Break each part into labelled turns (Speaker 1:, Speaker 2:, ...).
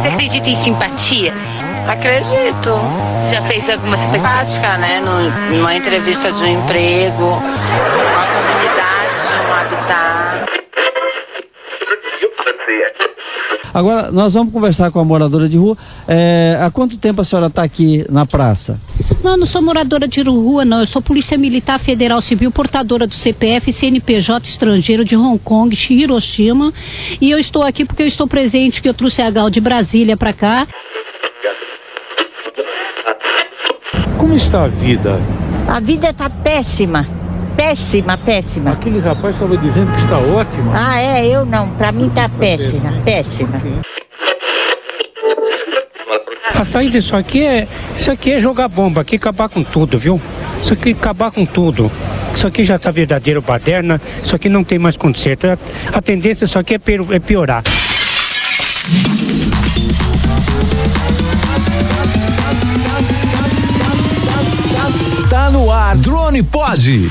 Speaker 1: Você acredita em simpatias?
Speaker 2: Acredito.
Speaker 1: Já fez alguma simpatia?
Speaker 2: Prática, né? Numa entrevista de um emprego, uma comunidade de um habitat.
Speaker 3: Agora, nós vamos conversar com a moradora de rua. É, há quanto tempo a senhora está aqui na praça?
Speaker 4: Não, não sou moradora de rua, não. Eu sou Polícia Militar Federal Civil, portadora do CPF, CNPJ estrangeiro de Hong Kong, Hiroshima. E eu estou aqui porque eu estou presente, que eu trouxe a Gal de Brasília para cá.
Speaker 5: Como está a vida?
Speaker 6: A vida tá péssima. Péssima, péssima.
Speaker 5: Aquele rapaz estava dizendo que está ótima.
Speaker 6: Ah, é, eu não. Pra mim tá péssima, péssima.
Speaker 7: A saída disso aqui é. Isso aqui é jogar bomba, aqui acabar com tudo, viu? Isso aqui acabar com tudo. Isso aqui já tá verdadeiro baderna, isso aqui não tem mais conserto. A, a tendência disso aqui é, é piorar.
Speaker 8: Está no ar Drone Pod.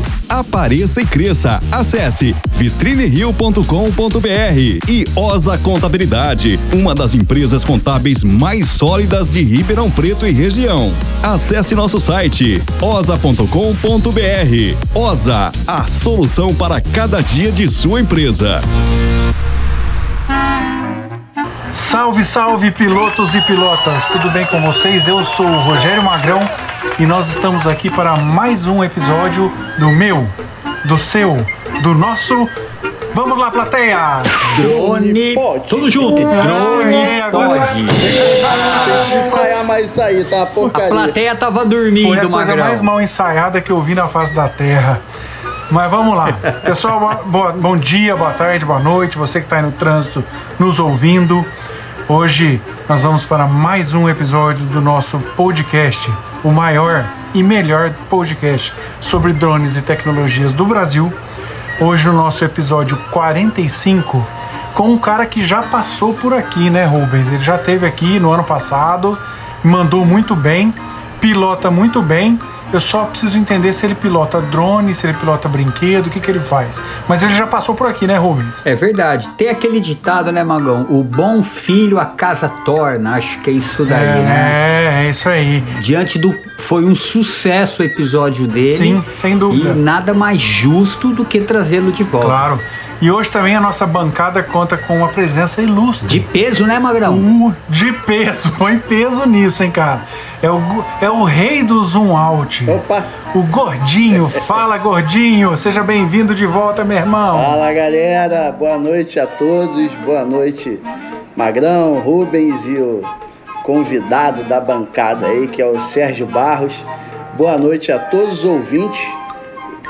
Speaker 9: Apareça e cresça. Acesse vitrinerio.com.br e Osa Contabilidade, uma das empresas contábeis mais sólidas de Ribeirão Preto e região. Acesse nosso site osa.com.br. Osa, a solução para cada dia de sua empresa.
Speaker 10: Salve, salve pilotos e pilotas, tudo bem com vocês? Eu sou o Rogério Magrão e nós estamos aqui para mais um episódio do meu, do seu, do nosso. Vamos lá, plateia!
Speaker 11: Drone. Tudo junto. Drone.
Speaker 10: É, agora
Speaker 11: pode.
Speaker 12: Tem que ensaiar mais isso aí, tá?
Speaker 11: A
Speaker 12: Porcaria.
Speaker 11: plateia tava
Speaker 10: Foi a
Speaker 11: dormindo,
Speaker 10: coisa
Speaker 11: Magrão.
Speaker 10: mais mal ensaiada que eu vi na face da Terra. Mas vamos lá. Pessoal, bom dia, boa tarde, boa noite. Você que está aí no trânsito nos ouvindo. Hoje nós vamos para mais um episódio do nosso podcast, o maior e melhor podcast sobre drones e tecnologias do Brasil. Hoje o nosso episódio 45 com um cara que já passou por aqui, né, Rubens? Ele já esteve aqui no ano passado, mandou muito bem, pilota muito bem. Eu só preciso entender se ele pilota drone, se ele pilota brinquedo, o que, que ele faz. Mas ele já passou por aqui, né, Rubens?
Speaker 11: É verdade. Tem aquele ditado, né, Magão? O bom filho a casa torna. Acho que é isso daí, né?
Speaker 10: É, é isso aí.
Speaker 11: Diante do. Foi um sucesso o episódio dele.
Speaker 10: Sim, sem dúvida.
Speaker 11: E nada mais justo do que trazê-lo de volta.
Speaker 10: Claro. E hoje também a nossa bancada conta com uma presença ilustre.
Speaker 11: De peso, né, Magrão?
Speaker 10: Uh, de peso. Põe peso nisso, hein, cara. É o, é o rei do zoom out.
Speaker 12: Opa!
Speaker 10: O Gordinho. Fala, Gordinho. Seja bem-vindo de volta, meu irmão.
Speaker 12: Fala galera, boa noite a todos, boa noite Magrão, Rubens e o convidado da bancada aí, que é o Sérgio Barros. Boa noite a todos os ouvintes.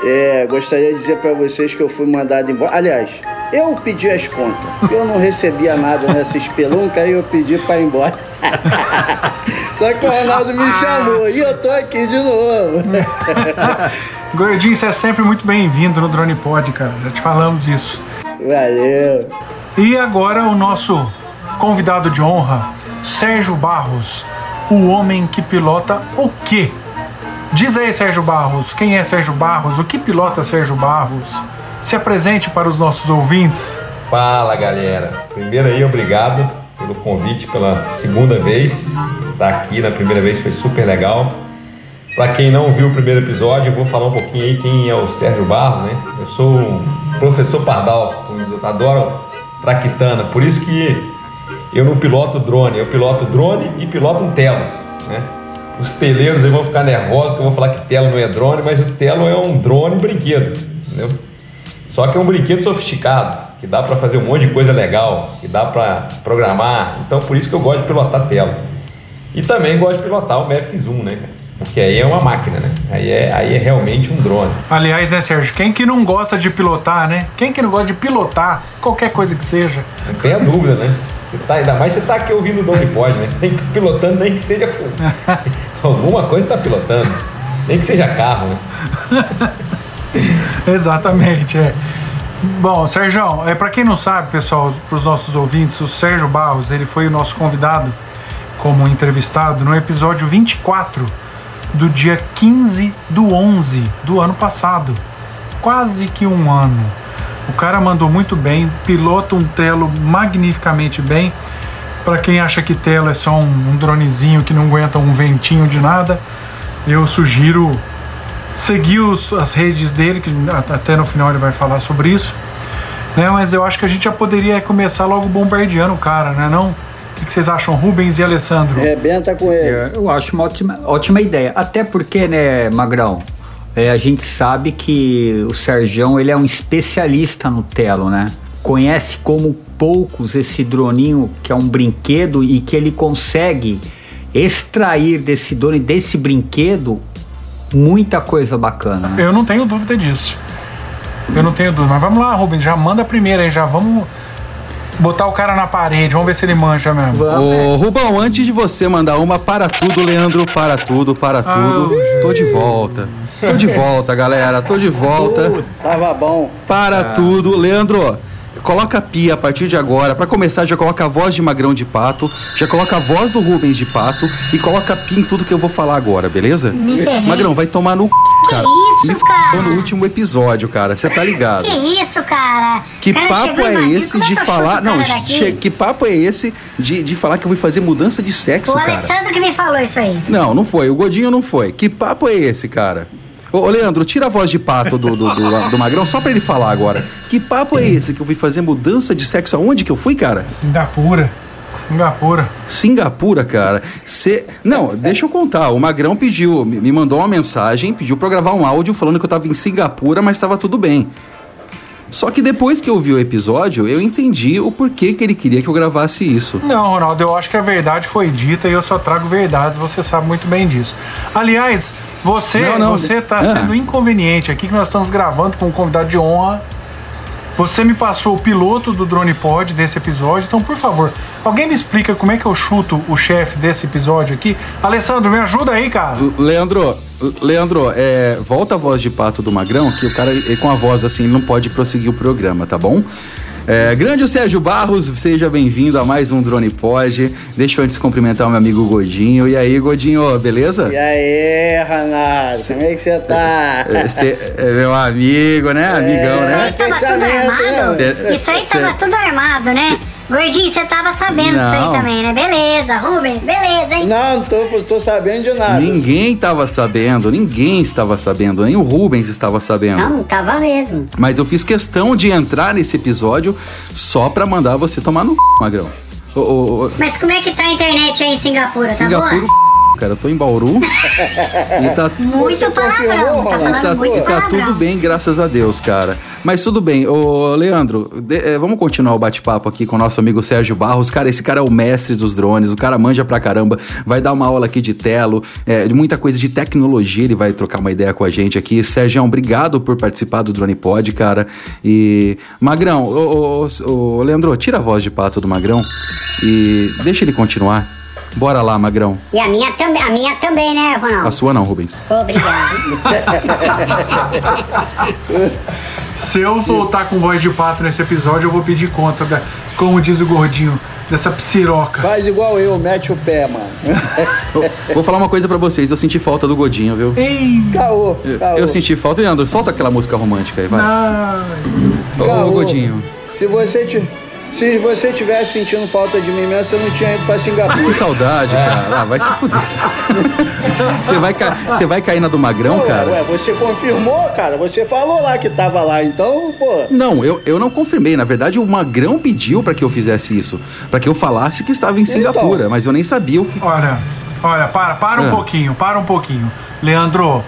Speaker 12: É, gostaria de dizer para vocês que eu fui mandado embora. Aliás, eu pedi as contas. Eu não recebia nada nessa espelunca aí eu pedi para ir embora. Só que o Ronaldo me chamou e eu tô aqui de novo.
Speaker 10: Gordinho, você é sempre muito bem-vindo no Drone Pod, cara. Já te falamos isso.
Speaker 12: Valeu.
Speaker 10: E agora o nosso convidado de honra, Sérgio Barros, o homem que pilota o quê? Diz aí, Sérgio Barros, quem é Sérgio Barros? O que pilota Sérgio Barros? Se apresente para os nossos ouvintes.
Speaker 13: Fala galera, primeiro aí obrigado pelo convite pela segunda vez. Tá aqui na primeira vez foi super legal. Para quem não viu o primeiro episódio, eu vou falar um pouquinho aí quem é o Sérgio Barros, né? Eu sou um professor pardal, adoro traquitana, por isso que eu não piloto drone, eu piloto drone e piloto um telo, né? Os teleiros vão ficar nervosos que eu vou falar que telo não é drone, mas o telo é um drone brinquedo, entendeu? Só que é um brinquedo sofisticado, que dá para fazer um monte de coisa legal, que dá para programar. Então por isso que eu gosto de pilotar tela. E também gosto de pilotar o Mavic Zoom, né? cara? Porque aí é uma máquina, né? Aí é, aí é realmente um drone.
Speaker 10: Aliás, né, Sérgio? Quem que não gosta de pilotar, né? Quem que não gosta de pilotar qualquer coisa que seja?
Speaker 13: Não tenha dúvida, né? Você tá, ainda mais você tá aqui ouvindo o Drone Pod, né? Tem que pilotando, nem que seja. Alguma coisa tá pilotando. Nem que seja carro, né?
Speaker 10: Exatamente, é. Bom, Sérgio, é, para quem não sabe, pessoal, para os nossos ouvintes, o Sérgio Barros, ele foi o nosso convidado como entrevistado no episódio 24 do dia 15 do 11 do ano passado. Quase que um ano. O cara mandou muito bem, pilota um Telo magnificamente bem. Para quem acha que Telo é só um, um dronezinho que não aguenta um ventinho de nada, eu sugiro seguir os, as redes dele, que até no final ele vai falar sobre isso. Né? Mas eu acho que a gente já poderia começar logo bombardeando o cara, né? Não? O que vocês acham, Rubens e Alessandro?
Speaker 12: Rebenta com ele.
Speaker 11: É, eu acho uma ótima, ótima ideia. Até porque, né, Magrão? É, a gente sabe que o Serjão ele é um especialista no telo, né? Conhece como poucos esse droninho que é um brinquedo e que ele consegue extrair desse drone, desse brinquedo, muita coisa bacana. Né?
Speaker 10: Eu não tenho dúvida disso. Eu não tenho dúvida. Mas vamos lá, Rubens, já manda a primeira aí, já vamos botar o cara na parede, vamos ver se ele mancha mesmo.
Speaker 14: Ô, Rubão, antes de você mandar uma para tudo, Leandro, para tudo, para tudo. tô de volta. Tô de volta, galera. Tô de volta.
Speaker 12: Tava bom.
Speaker 14: Para tudo. Leandro, coloca a pia a partir de agora. Para começar, já coloca a voz de Magrão de Pato, já coloca a voz do Rubens de Pato e coloca a pia em tudo que eu vou falar agora, beleza? Magrão, vai tomar no c,
Speaker 15: Que
Speaker 14: cara.
Speaker 15: isso,
Speaker 14: Me
Speaker 15: cara?
Speaker 14: no último episódio, cara. Você tá ligado?
Speaker 15: Que isso, cara?
Speaker 14: Que
Speaker 15: Cara,
Speaker 14: papo é esse
Speaker 15: é
Speaker 14: de
Speaker 15: que
Speaker 14: falar.
Speaker 15: o
Speaker 14: Não, che- que papo é esse de, de falar que eu vou fazer mudança de sexo,
Speaker 15: O
Speaker 14: cara?
Speaker 15: Alessandro que me falou isso aí.
Speaker 14: Não, não foi. O Godinho não foi. Que papo é esse, cara? Ô, Leandro, tira a voz de pato do, do, do, do Magrão só pra ele falar agora. Que papo é esse que eu fui fazer mudança de sexo? Aonde que eu fui, cara?
Speaker 10: Singapura. Singapura.
Speaker 14: Singapura, cara. Cê... Não, deixa eu contar. O Magrão pediu, me me mandou uma mensagem, pediu pra eu gravar um áudio falando que eu tava em Singapura, mas tava tudo bem. Só que depois que eu vi o episódio, eu entendi o porquê que ele queria que eu gravasse isso.
Speaker 10: Não, Ronaldo, eu acho que a verdade foi dita e eu só trago verdades, você sabe muito bem disso. Aliás, você,
Speaker 14: Não, não,
Speaker 10: você tá
Speaker 14: ah.
Speaker 10: sendo inconveniente aqui que nós estamos gravando com um convidado de honra. Você me passou o piloto do Drone Pod desse episódio, então por favor, alguém me explica como é que eu chuto o chefe desse episódio aqui? Alessandro, me ajuda aí, cara.
Speaker 14: Leandro, Leandro, é, volta a voz de pato do Magrão, que o cara com a voz assim ele não pode prosseguir o programa, tá bom? É, grande o Sérgio Barros, seja bem-vindo a mais um Drone Pod. Deixa eu antes cumprimentar o meu amigo Godinho. E aí, Godinho, beleza?
Speaker 12: E aí, Renato, como é que você tá?
Speaker 14: Você é meu amigo, né? Amigão,
Speaker 15: Isso aí
Speaker 14: né?
Speaker 15: tava tudo armado?
Speaker 14: Cê-
Speaker 15: Isso aí tava
Speaker 14: cê-
Speaker 15: tudo armado, né? Gordinho, você tava sabendo disso aí
Speaker 14: Não.
Speaker 15: também, né? Beleza, Rubens, beleza, hein?
Speaker 12: Não, não tô, tô sabendo de nada.
Speaker 14: Ninguém estava sabendo, ninguém estava sabendo, nem o Rubens estava sabendo.
Speaker 15: Não, não tava mesmo.
Speaker 14: Mas eu fiz questão de entrar nesse episódio só pra mandar você tomar no c, Magrão. Ô, ô, ô,
Speaker 15: Mas como é que tá a internet aí em Singapura, tá
Speaker 14: Singapura,
Speaker 15: boa?
Speaker 14: Cara, eu tô em Bauru e tá
Speaker 15: Muito palavrão, tá
Speaker 14: E
Speaker 15: falando
Speaker 14: tá,
Speaker 15: muito
Speaker 14: e tá
Speaker 15: palavrão.
Speaker 14: tudo bem, graças a Deus, cara. Mas tudo bem. Ô, Leandro, de- eh, vamos continuar o bate-papo aqui com o nosso amigo Sérgio Barros. Cara, esse cara é o mestre dos drones, o cara manja pra caramba. Vai dar uma aula aqui de telo, eh, de muita coisa de tecnologia, ele vai trocar uma ideia com a gente aqui. Sérgio, obrigado por participar do Drone Pod, cara. E. Magrão, ô, ô, ô, Leandro, tira a voz de pato do Magrão e deixa ele continuar. Bora lá, Magrão.
Speaker 15: E a minha também, a minha também, né, Ronaldo?
Speaker 14: A sua não, Rubens.
Speaker 15: Obrigado.
Speaker 10: Se eu voltar com voz de pato nesse episódio, eu vou pedir conta, da, como diz o gordinho, dessa psiroca.
Speaker 12: Faz igual eu, mete o pé, mano.
Speaker 14: Vou falar uma coisa pra vocês, eu senti falta do Godinho, viu?
Speaker 10: Ei!
Speaker 12: Caô,
Speaker 14: Eu,
Speaker 12: caô.
Speaker 14: eu senti falta, Leandro. Solta aquela música romântica aí, vai. Ô,
Speaker 12: Caô.
Speaker 14: ô, Godinho.
Speaker 12: Se você, ti- se você tivesse sentindo falta de mim mesmo, você não tinha ido pra Singapura.
Speaker 14: Que saudade, cara. Ah, vai se fuder. Você vai, ca- você vai cair na do Magrão,
Speaker 12: Ué,
Speaker 14: cara?
Speaker 12: Ué, você confirmou, cara. Você falou lá que tava lá, então, pô.
Speaker 14: Não, eu, eu não confirmei. Na verdade, o Magrão pediu pra que eu fizesse isso. Pra que eu falasse que estava em
Speaker 12: Então.
Speaker 14: Singapura, mas eu nem sabia o que.
Speaker 10: Olha, olha, para, para um
Speaker 14: Ah.
Speaker 10: pouquinho, para um pouquinho. Leandro,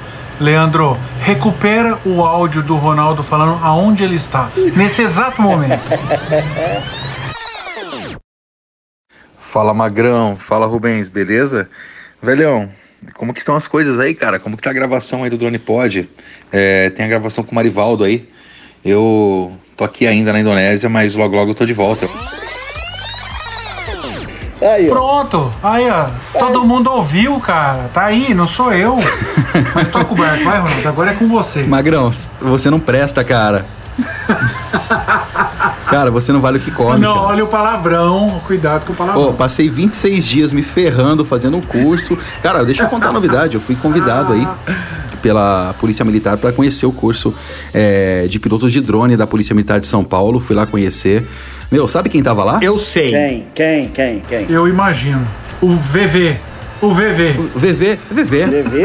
Speaker 10: Leandro, recupera o áudio do Ronaldo falando aonde ele está, nesse exato momento.
Speaker 14: Fala Magrão, fala Rubens, beleza? Velhão, como que estão as coisas aí, cara? Como que tá a gravação aí do Drone Pod? É, tem a gravação com o Marivaldo aí. Eu tô aqui ainda na Indonésia, mas logo logo eu tô de volta.
Speaker 12: Aí.
Speaker 10: Pronto. Aí, ó. Todo mundo ouviu, cara. Tá aí, não sou eu. Mas tô coberto. Vai, Ronaldo. Agora é com você.
Speaker 14: Magrão, você não presta, cara. Cara, você não vale o que come.
Speaker 10: não,
Speaker 14: cara.
Speaker 10: olha o palavrão. Cuidado com o palavrão.
Speaker 14: Pô, passei 26 dias me ferrando, fazendo um curso. Cara, deixa eu contar a novidade. Eu fui convidado aí pela Polícia Militar para conhecer o curso é, de pilotos de drone da Polícia Militar de São Paulo. Fui lá conhecer. Meu, sabe quem tava lá?
Speaker 11: Eu sei.
Speaker 12: Quem? Quem? Quem? Quem?
Speaker 10: Eu imagino. O VV. O VV.
Speaker 14: VV, VV.
Speaker 12: VV?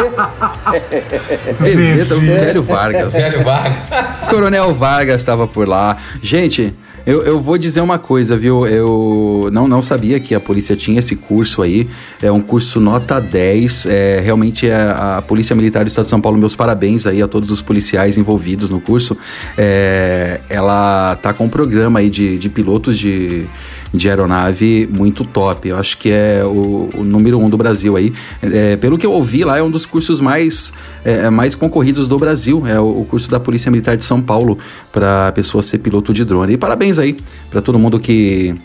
Speaker 14: VV, do Velho Vargas.
Speaker 13: Velho Vargas.
Speaker 14: Coronel Vargas estava por lá. Gente, eu, eu vou dizer uma coisa, viu? Eu não, não sabia que a polícia tinha esse curso aí. É um curso nota 10. É, realmente é a Polícia Militar do Estado de São Paulo, meus parabéns aí a todos os policiais envolvidos no curso. É, ela tá com um programa aí de, de pilotos de, de aeronave muito top. Eu acho que é o, o número um do Brasil aí. É, pelo que eu ouvi lá, é um dos cursos mais, é, mais concorridos do Brasil. É o, o curso da Polícia Militar de São Paulo para pessoa ser piloto de drone. E parabéns aí para todo mundo que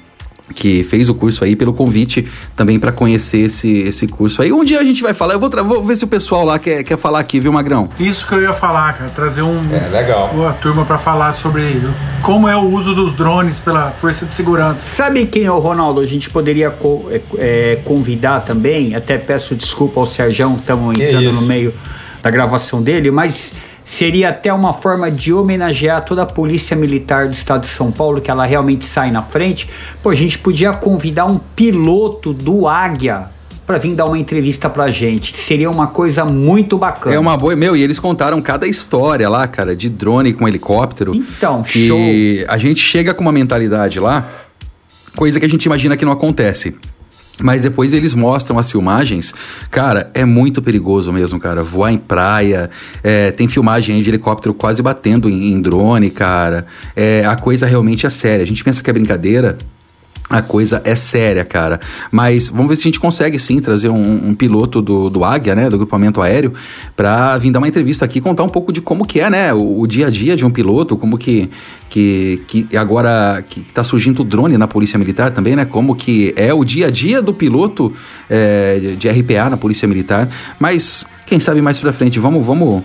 Speaker 14: que fez o curso aí pelo convite também para conhecer esse, esse curso aí. Um dia a gente vai falar, eu vou, vou ver se o pessoal lá quer, quer falar aqui, viu, Magrão?
Speaker 10: Isso que eu ia falar, cara. Trazer um,
Speaker 13: É, legal.
Speaker 10: uma turma pra falar sobre como é o uso dos drones pela Força de Segurança.
Speaker 11: Sabe quem, ô Ronaldo, a gente poderia co- é, é, convidar também? Até peço desculpa ao Serjão, estamos entrando no meio da gravação dele, mas seria até uma forma de homenagear toda a Polícia Militar do Estado de São Paulo, que ela realmente sai na frente. Pô, a gente podia convidar um piloto do Águia para vir dar uma entrevista pra gente. Seria uma coisa muito bacana.
Speaker 14: É uma boa. Meu, e eles contaram cada história lá, cara, de drone com helicóptero.
Speaker 11: Então,
Speaker 14: que
Speaker 11: show.
Speaker 14: a gente chega com uma mentalidade lá, coisa que a gente imagina que não acontece. Mas depois eles mostram as filmagens. Cara, é muito perigoso mesmo, cara. Voar em praia. é, tem filmagem de helicóptero quase batendo em, em drone, cara. É, a coisa realmente é séria. A gente pensa que é brincadeira. A coisa é séria, cara. Mas vamos ver se a gente consegue sim trazer um, um piloto do, do Águia, né? Do grupamento aéreo, pra vir dar uma entrevista aqui contar um pouco de como que é, né? O, o dia a dia de um piloto, como que, que, que agora que tá surgindo o drone na Polícia Militar também, né? Como que é o dia a dia do piloto é, de RPA na Polícia Militar. Mas quem sabe mais pra frente, vamos, vamos,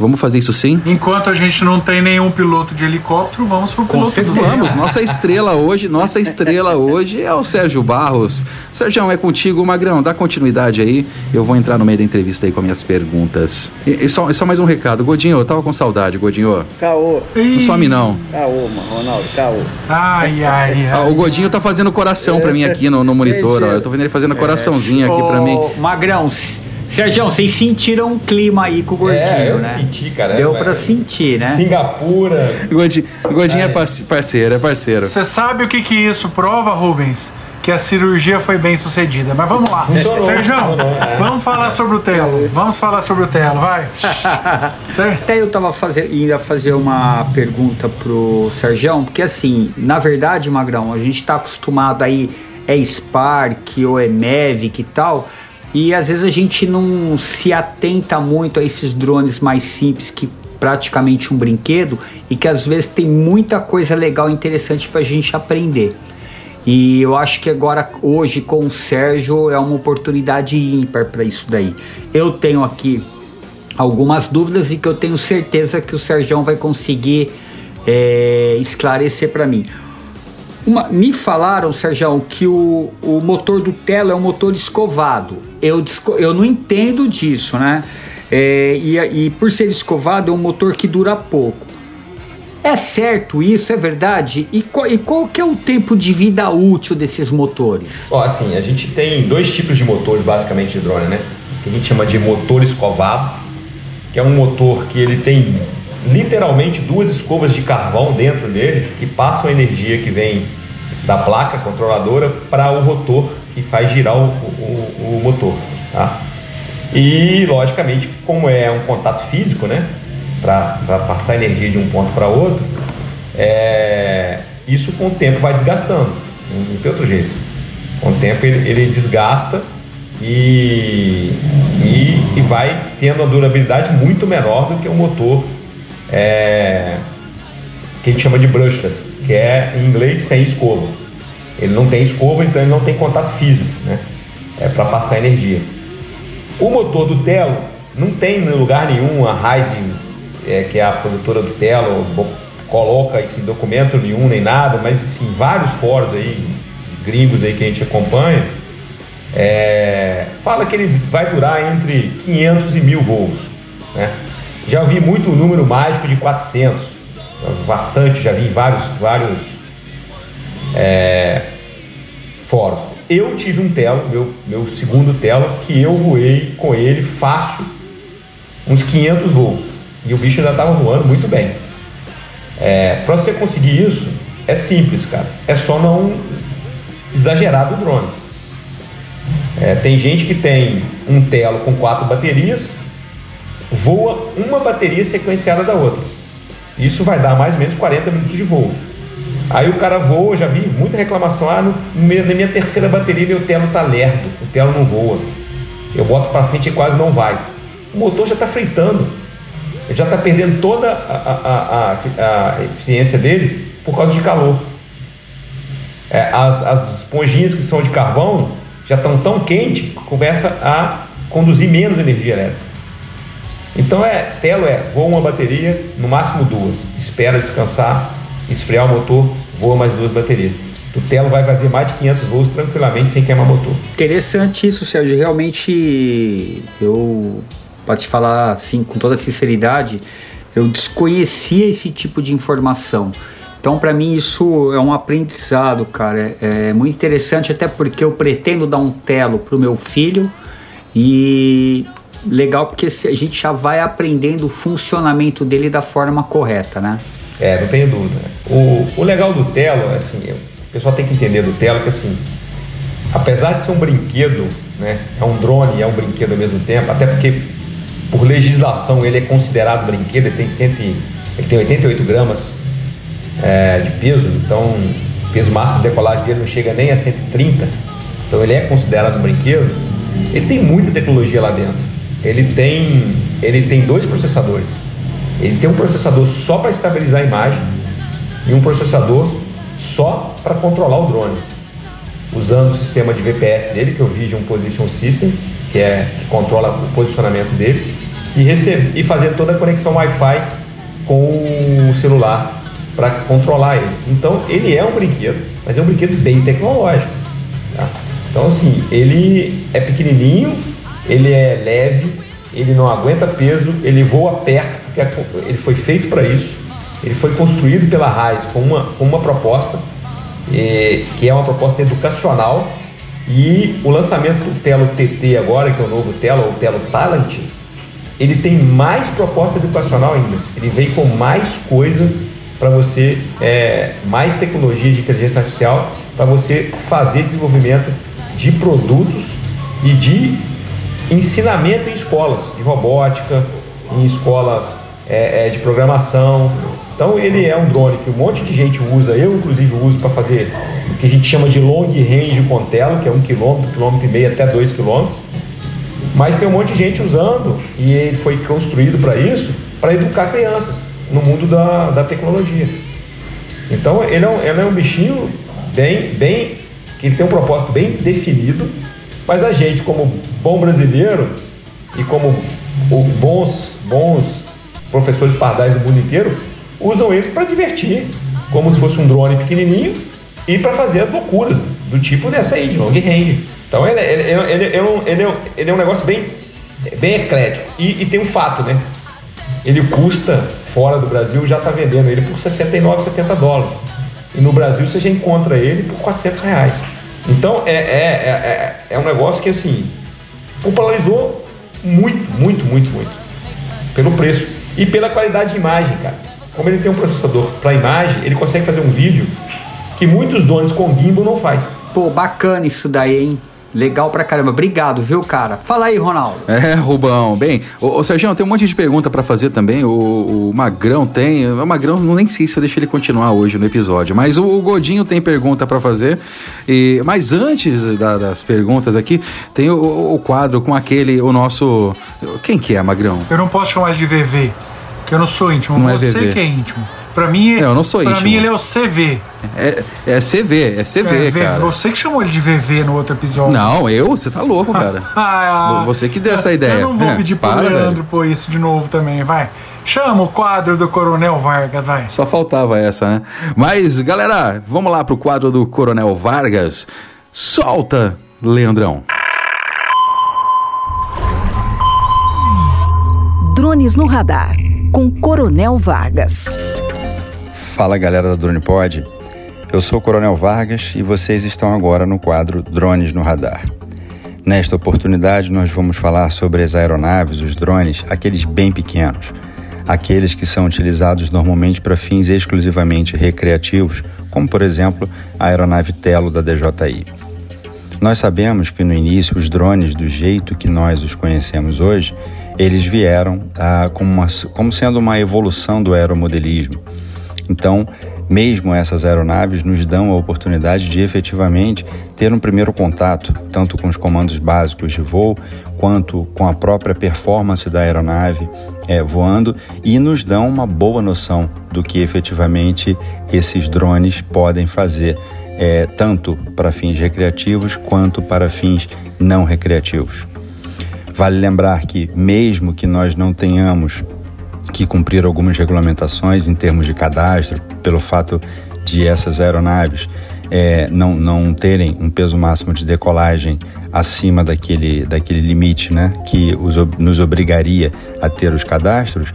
Speaker 14: vamos fazer isso sim?
Speaker 10: Enquanto a gente não tem nenhum piloto de helicóptero, vamos pro piloto do
Speaker 14: Vamos, nossa estrela hoje, nossa estrela hoje é o Sérgio Barros. Sérgio, é contigo, Magrão, dá continuidade aí. Eu vou entrar no meio da entrevista aí com minhas perguntas. E, e só, e só mais um recado, Godinho, eu tava com saudade, Godinho.
Speaker 12: Caô.
Speaker 14: Não some não.
Speaker 12: Caô, mano, Ronaldo, caô.
Speaker 10: Ai, ai,
Speaker 14: Ah, o Godinho tá fazendo coração pra mim aqui no, no monitor, ó. Eu tô vendo ele fazendo coraçãozinho aqui pra mim.
Speaker 11: Ô, Magrão, S- Sergião, vocês sentiram um clima aí com o gordinho,
Speaker 13: É, eu
Speaker 11: né?
Speaker 13: senti, cara.
Speaker 11: Deu
Speaker 13: É,
Speaker 11: pra sentir, né?
Speaker 13: Singapura.
Speaker 14: Godinho, Godinho é parce- parceiro, é parceiro.
Speaker 10: Você sabe o que que isso prova, Rubens? Que a cirurgia foi bem sucedida. Mas vamos lá.
Speaker 11: Funcionou,
Speaker 10: Sérgio,
Speaker 11: é.
Speaker 10: vamos falar sobre o Telo. Vamos falar sobre o Telo, vai.
Speaker 11: Até eu tava fazer, indo fazer uma pergunta pro Sergião, porque assim, na verdade, Magrão, a gente tá acostumado aí, é Spark ou é Mavic e tal, e às vezes a gente não se atenta muito a esses drones mais simples que praticamente um brinquedo e que às vezes tem muita coisa legal e interessante pra gente aprender. E eu acho que agora, hoje, com o Sérgio, é uma oportunidade ímpar para isso daí. Eu tenho aqui algumas dúvidas e que eu tenho certeza que o Sérgio vai conseguir é, esclarecer para mim. Uma- me falaram, Sérgio, que o, o motor do Telo é um motor escovado. Eu, eu não entendo disso, né? É, e, e por ser escovado, é um motor que dura pouco. É certo isso? É verdade? E qual, e qual que é o tempo de vida útil desses motores?
Speaker 13: Ó, assim, a gente tem dois tipos de motores basicamente de drone, né? O que a gente chama de motor escovado, que é um motor que ele tem literalmente duas escovas de carvão dentro dele que passam a energia que vem da placa controladora para o rotor que faz girar o, o- o motor, tá? E logicamente, como é um contato físico, né, para passar energia de um ponto para outro, é, isso com o tempo vai desgastando, não tem outro jeito. Com o tempo ele, ele desgasta e, e, e vai tendo a durabilidade muito menor do que o motor é, que a gente chama de brushless, que é em inglês sem escova. Ele não tem escova, então ele não tem contato físico, né? É para passar energia. O motor do Telo não tem em lugar nenhum a Rising, é, que é a produtora do Telo, coloca esse documento nenhum nem nada, mas assim, vários fóruns aí, gringos aí que a gente acompanha, é, fala que ele vai durar entre 500 e 1000 voos. Né? Já vi muito o número mágico de 400, bastante, já vi vários, vários é, fóruns. Eu tive um Telo, meu, meu segundo Telo, que eu voei com ele fácil, uns 500 voos. E o bicho ainda estava voando muito bem. É, Para você conseguir isso, é simples, cara. É só não exagerar do drone. É, tem gente que tem um telo com quatro baterias, voa uma bateria sequenciada da outra. Isso vai dar mais ou menos 40 minutos de voo. Aí o cara voa, já vi muita reclamação, ah, no, na minha terceira bateria meu telo tá lerdo, o telo não voa. Eu boto para frente e quase não vai. O motor já está fritando, ele já está perdendo toda a, a- a- a eficiência dele por causa de calor. É, as, as esponjinhas que são de carvão já estão tão quentes que começa a conduzir menos energia elétrica. Então é, telo é, voa uma bateria, no máximo duas, espera descansar, esfriar o motor, voa mais duas baterias. O telo vai fazer mais de 500 voos tranquilamente sem queimar motor.
Speaker 11: Interessante isso, Sérgio. Realmente, eu, para te falar assim, com toda sinceridade, eu desconhecia esse tipo de informação. Então, para mim, isso é um aprendizado, cara. É muito interessante, até porque eu pretendo dar um telo pro meu filho e legal porque a gente já vai aprendendo o funcionamento dele da forma correta, né?
Speaker 13: É, não tenho dúvida. O, o legal do Telo, é assim, o pessoal tem que entender do Telo que assim, apesar de ser um brinquedo, né, é um drone e é um brinquedo ao mesmo tempo, até porque por legislação ele é considerado brinquedo, ele tem, 100, e- ele tem 88 gramas é, de peso, então o peso máximo de decolagem dele não chega nem a 130, então ele é considerado um brinquedo. Ele tem muita tecnologia lá dentro. Ele tem, ele tem dois processadores. Ele tem um processador só para estabilizar a imagem e um processador só para controlar o drone, usando o sistema de VPS dele, que é o Vision Position System, que é que controla o posicionamento dele e recebe e fazendo toda a conexão Wi-Fi com o celular para controlar ele. Então ele é um brinquedo, mas é um brinquedo bem tecnológico. tá? Então assim, ele é pequenininho, ele é leve, ele não aguenta peso, ele voa perto, porque a- ele foi feito para isso. Ele foi construído pela Raiz com uma, com uma proposta, eh, que é uma proposta educacional, e o lançamento do Telo TT agora, que é o novo Telo, o Telo Talent, ele tem mais proposta educacional ainda. Ele vem com mais coisa para você, é, mais tecnologia de inteligência artificial para você fazer desenvolvimento de produtos e de ensinamento em escolas de robótica, em escolas é, é, de programação. Então ele é um drone que um monte de gente usa, eu inclusive uso para fazer o que a gente chama de long range com telo, que é um quilômetro, quilômetro e meio até dois quilômetros. Mas tem um monte de gente usando e ele foi construído para isso, para educar crianças no mundo da, da tecnologia. Então ele é um, ele é um bichinho bem, bem, que ele tem um propósito bem definido, mas a gente como bom brasileiro e como bons, bons professores pardais do mundo inteiro usam ele para divertir, como se fosse um drone pequenininho e para fazer as loucuras do tipo dessa aí, de long range. Então ele, ele, ele, ele é, um, ele, é, ele é um negócio bem, bem eclético. E, e tem um fato, né? Ele custa, fora do Brasil, já está vendendo ele por 69, 70 dólares. E no Brasil você já encontra ele por 400 reais. Então é, é, é, é, é um negócio que assim popularizou muito, muito, muito, muito. Pelo preço. E pela qualidade de imagem, cara. Como ele tem um processador para imagem, ele consegue fazer um vídeo que muitos drones com gimbal não faz.
Speaker 11: Pô, bacana isso daí, hein? Legal pra caramba. Obrigado, viu, cara? Fala aí, Ronaldo.
Speaker 14: É, Rubão. Bem, ô, ô Sérgio, tem um monte de pergunta pra fazer também. O, o Magrão tem. O Magrão, não nem sei se eu deixo ele continuar hoje no episódio, mas o, o Godinho tem pergunta pra fazer. E, mas antes da- das perguntas aqui, tem o, o quadro com aquele, o nosso. Quem que é, Magrão?
Speaker 10: Eu não posso chamar ele de VV, porque eu não sou íntimo.
Speaker 14: Não é
Speaker 10: Você
Speaker 14: VV.
Speaker 10: que é íntimo. Pra mim,
Speaker 14: Não, eu não sou
Speaker 10: pra mim ele é o CV.
Speaker 14: É, é CV, é CV,
Speaker 10: É, V-
Speaker 14: cara.
Speaker 10: Você que chamou ele de VV no outro episódio.
Speaker 14: Não, eu? Você tá louco, cara.
Speaker 10: Ah,
Speaker 14: Você que deu essa ideia.
Speaker 10: Eu não vou
Speaker 14: É,
Speaker 10: pedir pro
Speaker 14: para,
Speaker 10: Leandro
Speaker 14: velho.
Speaker 10: pôr isso de novo também, vai. Chama o quadro do Coronel Vargas, vai.
Speaker 14: Só faltava essa, né? Mas, galera, vamos lá pro quadro do Coronel Vargas. Solta, Leandrão.
Speaker 16: Drones no radar, com Coronel Vargas.
Speaker 17: Fala galera da Drone Pod, eu sou o Coronel Vargas e vocês estão agora no quadro Drones no Radar. Nesta oportunidade, nós vamos falar sobre as aeronaves, os drones, aqueles bem pequenos, aqueles que são utilizados normalmente para fins exclusivamente recreativos, como por exemplo a aeronave Telo da DJI. Nós sabemos que no início os drones, do jeito que nós os conhecemos hoje, eles vieram ah, como, uma- como sendo uma evolução do aeromodelismo. Então, mesmo essas aeronaves nos dão a oportunidade de efetivamente ter um primeiro contato, tanto com os comandos básicos de voo, quanto com a própria performance da aeronave eh, voando, e nos dão uma boa noção do que efetivamente esses drones podem fazer, eh, tanto para fins recreativos quanto para fins não recreativos. Vale lembrar que, mesmo que nós não tenhamos que cumprir algumas regulamentações em termos de cadastro, pelo fato de essas aeronaves eh, não, não terem um peso máximo de decolagem acima daquele, daquele limite né, que os, nos obrigaria a ter os cadastros,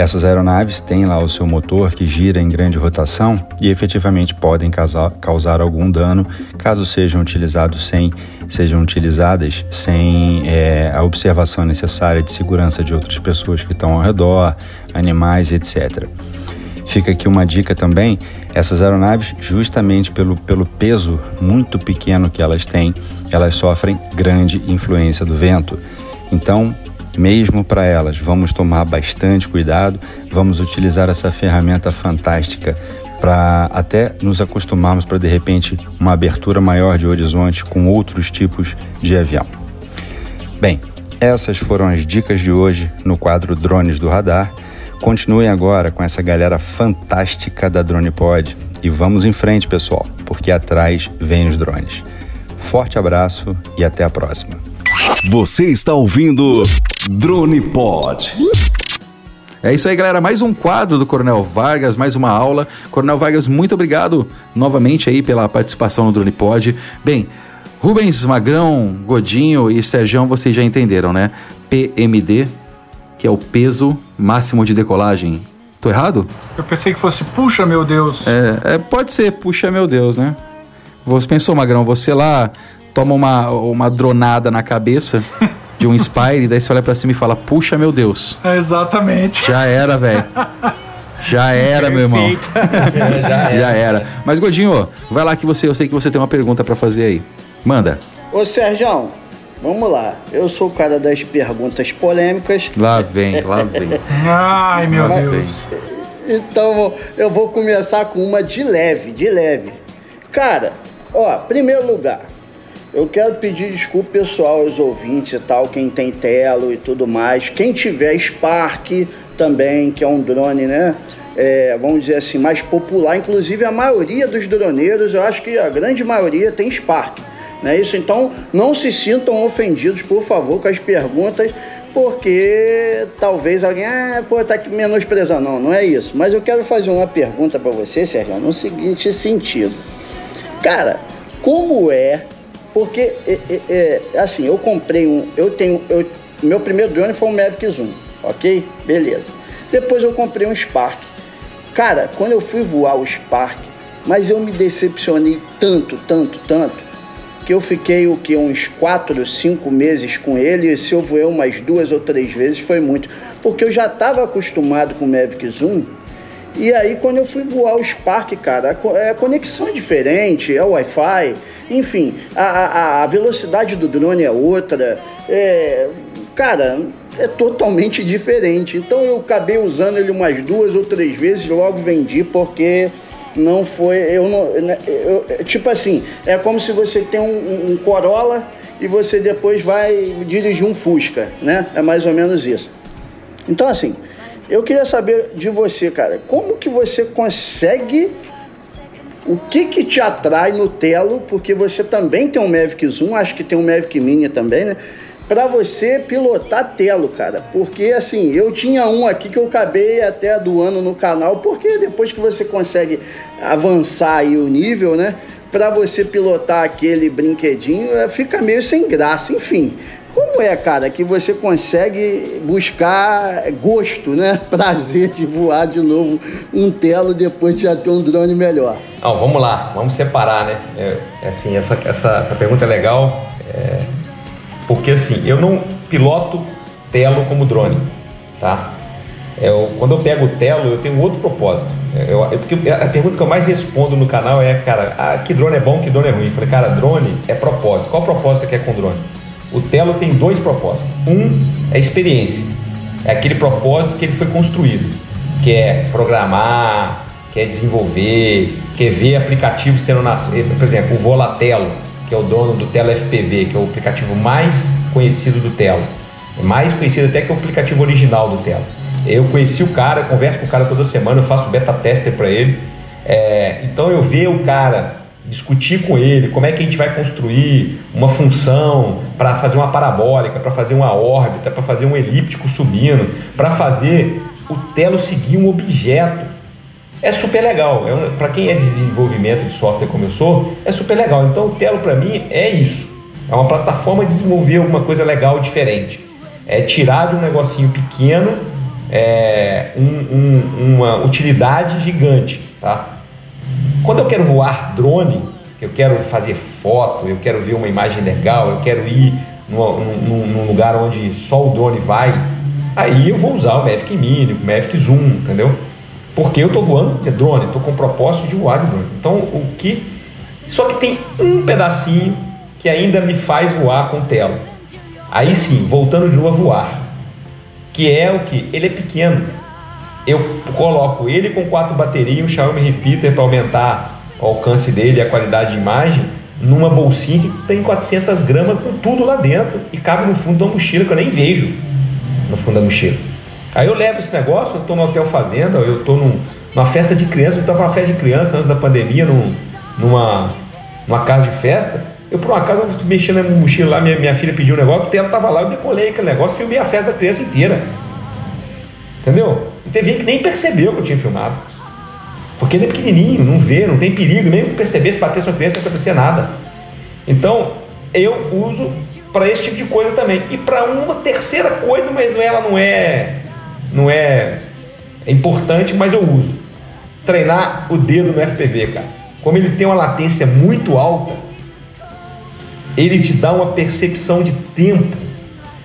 Speaker 17: essas aeronaves têm lá o seu motor que gira em grande rotação e efetivamente podem causar, causar algum dano caso sejam utilizados sem sejam utilizadas sem eh, a observação necessária de segurança de outras pessoas que estão ao redor, animais, etc. Fica aqui uma dica também: essas aeronaves, justamente pelo, pelo peso muito pequeno que elas têm, elas sofrem grande influência do vento. Então, mesmo para elas, vamos tomar bastante cuidado, vamos utilizar essa ferramenta fantástica para até nos acostumarmos para de repente uma abertura maior de horizonte com outros tipos de avião. Bem, essas foram as dicas de hoje no quadro Drones do Radar. Continuem agora com essa galera fantástica da Drone Pod e vamos em frente, pessoal, porque atrás vem os drones. Forte abraço e até a próxima.
Speaker 9: Você está ouvindo Drone Pod.
Speaker 14: É isso aí, galera. Mais um quadro do Coronel Vargas, mais uma aula. Coronel Vargas, muito obrigado novamente aí pela participação no Drone Pod. Bem, Rubens, Magrão, Godinho e Sergião, vocês já entenderam, né? PMD, que é o peso máximo de decolagem. Tô errado?
Speaker 10: Eu pensei que fosse, puxa meu Deus.
Speaker 14: É, é, pode ser, puxa meu Deus, né? Você pensou, Magrão, você lá toma uma, uma dronada na cabeça de um Spire, daí você olha pra cima e fala, puxa meu Deus.
Speaker 10: É, exatamente.
Speaker 14: Já era, velho. Já era, meu irmão. Já era. Mas, Godinho, vai lá que você, eu sei que você tem uma pergunta pra fazer aí. Manda.
Speaker 12: Ô Sérgio, vamos lá. Eu sou o cara das perguntas polêmicas.
Speaker 14: Lá vem, lá vem.
Speaker 10: Ai, meu
Speaker 12: Mas-
Speaker 10: Deus.
Speaker 12: Então eu vou começar com uma de leve, de leve. Cara, ó, primeiro lugar, eu quero pedir desculpa pessoal aos ouvintes e tal, quem tem telo e tudo mais. Quem tiver Spark também, que é um drone, né? É, vamos dizer assim, mais popular. Inclusive a maioria dos droneiros, eu acho que a grande maioria tem Spark. Não é isso? Então não se sintam ofendidos, por favor, com as perguntas, porque talvez alguém, ah, pô, tá aqui menosprezando. Não, não é isso. Mas eu quero fazer uma pergunta para você, Sérgio, no seguinte sentido. Cara, como é? Porque, é, é, é, assim, eu comprei um. Eu tenho. Eu, meu primeiro drone foi um Mavic Zoom, ok? Beleza. Depois eu comprei um Spark. Cara, quando eu fui voar o Spark, mas eu me decepcionei tanto, tanto, tanto, que eu fiquei o que uns 4, 5 meses com ele, e se eu voei umas duas ou três vezes foi muito, porque eu já estava acostumado com o Mavic Zoom, e aí quando eu fui voar o Spark, cara, é, conexão é diferente, é Wi-Fi, enfim, a, a, a velocidade do drone é outra, é, cara, é totalmente diferente. Então eu acabei usando ele umas duas ou três vezes, logo vendi porque não foi, eu não, né, eu- é tipo assim, é como se você tem um- um Corolla e você depois vai dirigir um Fusca, né? É mais ou menos isso. Então assim, Eu queria saber de você, cara, como que você consegue o que que te atrai no Telo, porque você também tem um Mavic Zoom, acho que tem um Mavic Mini também, né? Pra você pilotar Telo, cara. Porque assim, eu tinha um aqui que eu acabei até doando no canal, porque depois que você consegue avançar aí o nível, né? Pra você pilotar aquele brinquedinho, é, fica meio sem graça, enfim. Como é, cara, que você consegue buscar gosto, né? Prazer de voar de novo um telo depois de já ter um drone melhor?
Speaker 13: Não, vamos lá, vamos separar, né? É, é assim, essa, essa, essa pergunta é legal, é, porque assim, eu não piloto telo como drone, tá? Eu, quando eu pego o telo, eu tenho outro propósito. É, Eu, eu- a pergunta que eu mais respondo no canal é, cara, ah, que drone é bom, que drone é ruim? Eu falei, cara, drone é propósito. Qual propósito você quer com drone? O Telo tem dois propósitos. Um é experiência. É aquele propósito que ele foi construído, que é programar, quer desenvolver, quer ver aplicativos sendo nascido. Por exemplo, o Volatelo, que é o dono do Telo FPV, que é o aplicativo mais conhecido do Telo. É mais conhecido até que o aplicativo original do Telo. Eu conheci o cara, converso com o cara toda semana, eu faço beta tester para ele. É, então eu ver o cara, discutir com ele como é que a gente vai construir uma função para fazer uma parabólica, para fazer uma órbita, para fazer um elíptico subindo, para fazer o Telo seguir um objeto. É super legal. É um, para quem é de desenvolvimento de software como eu sou, é super legal. Então o Telo para mim é isso. É uma plataforma de desenvolver alguma coisa legal, diferente. É tirar de um negocinho pequeno é, um- um- uma utilidade gigante, tá? Quando eu quero voar drone, eu quero fazer foto, eu quero ver uma imagem legal, eu quero ir numa- num, num lugar onde só o drone vai, aí eu vou usar o Mavic Mini, o Mavic Zoom, entendeu? Porque eu estou voando de drone, estou com o propósito de voar de drone. Então, o que. Só que tem um pedacinho que ainda me faz voar com tela. Aí sim, voltando de novo a voar. Que é o que? Ele é pequeno. Eu coloco ele com quatro baterias um Xiaomi Repeater para aumentar o alcance dele e a qualidade de imagem numa bolsinha que tem 400 gramas com tudo lá dentro e cabe no fundo da mochila que eu nem vejo no fundo da mochila. Aí eu levo esse negócio, eu tô no hotel fazenda, eu tô num- numa festa de criança, eu tava numa festa de criança antes da pandemia, num- numa, numa casa de festa. Eu por um acaso mexendo na minha mochila lá, minha, minha filha pediu um negócio, o ela tava lá, eu decolei aquele negócio, filmei a festa da criança inteira. Entendeu? E teve gente que nem percebeu que eu tinha filmado. Porque ele é pequenininho, não vê, não tem perigo, nem perceber se batesse uma criança não acontecer nada. Então, eu uso para esse tipo de coisa também. E para uma terceira coisa, mas ela não é não é, é importante, mas eu uso. Treinar o dedo no FPV, cara. Como ele tem uma latência muito alta, ele te dá uma percepção de tempo,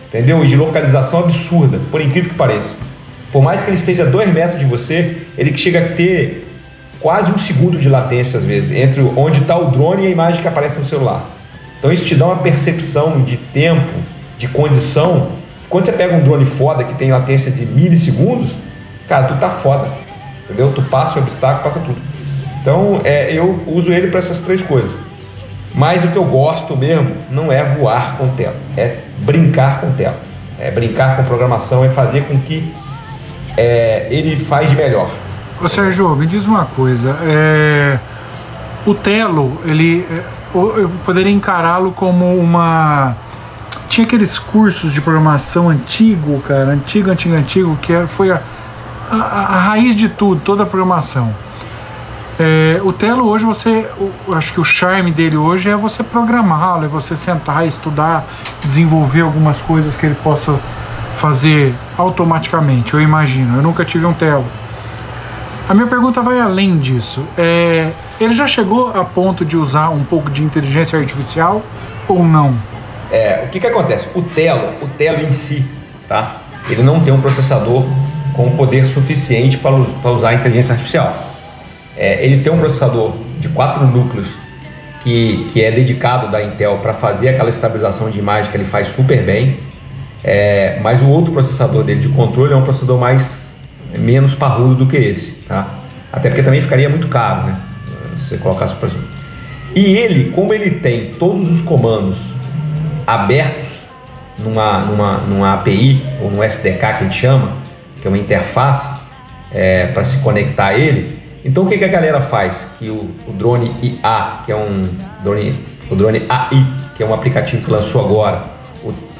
Speaker 13: entendeu? E de localização absurda, por incrível que pareça. Por mais que ele esteja a dois metros de você, ele chega a ter quase um segundo de latência às vezes, entre onde está o drone e a imagem que aparece no celular. Então isso te dá uma percepção de tempo, de condição. Quando você pega um drone foda que tem latência de milissegundos, cara, tu tá foda. Entendeu? Tu passa o obstáculo, passa tudo. Então é, eu uso ele para essas três coisas. Mas o que eu gosto mesmo não é voar com tela, é brincar com tela. É brincar com programação, é fazer com que é, ele faz de melhor.
Speaker 10: Ô Sérgio, me diz uma coisa. é, O Telo, ele. é, Eu poderia encará-lo como uma. Tinha aqueles cursos de programação antigo, cara, antigo, antigo, antigo, que era- foi a, a, a raiz de tudo, toda a programação. É, o Telo hoje você, o- acho que o charme dele hoje é você programá-lo, é você sentar, estudar, desenvolver algumas coisas que ele possa fazer automaticamente. Eu imagino. Eu nunca tive um Telo. A minha pergunta vai além disso. É, ele já chegou a ponto de usar um pouco de inteligência artificial ou não?
Speaker 13: É, o que que acontece? O Telo, o Telo em si, tá? Ele não tem um processador com poder suficiente para us- para usar a inteligência artificial. É, ele tem um processador de quatro núcleos que, que é dedicado da Intel para fazer aquela estabilização de imagem que ele faz super bem. É, mas o outro processador dele de controle é um processador mais menos parrudo do que esse, tá? Até porque também ficaria muito caro, né? Se você colocasse o processador. E ele, como ele tem todos os comandos abertos numa, numa, numa API ou no SDK que a gente chama, que é uma interface é, para se conectar a ele. Então o que, que a galera faz? Que o, o drone IA, que é um drone, o drone AI, que é um aplicativo que lançou agora,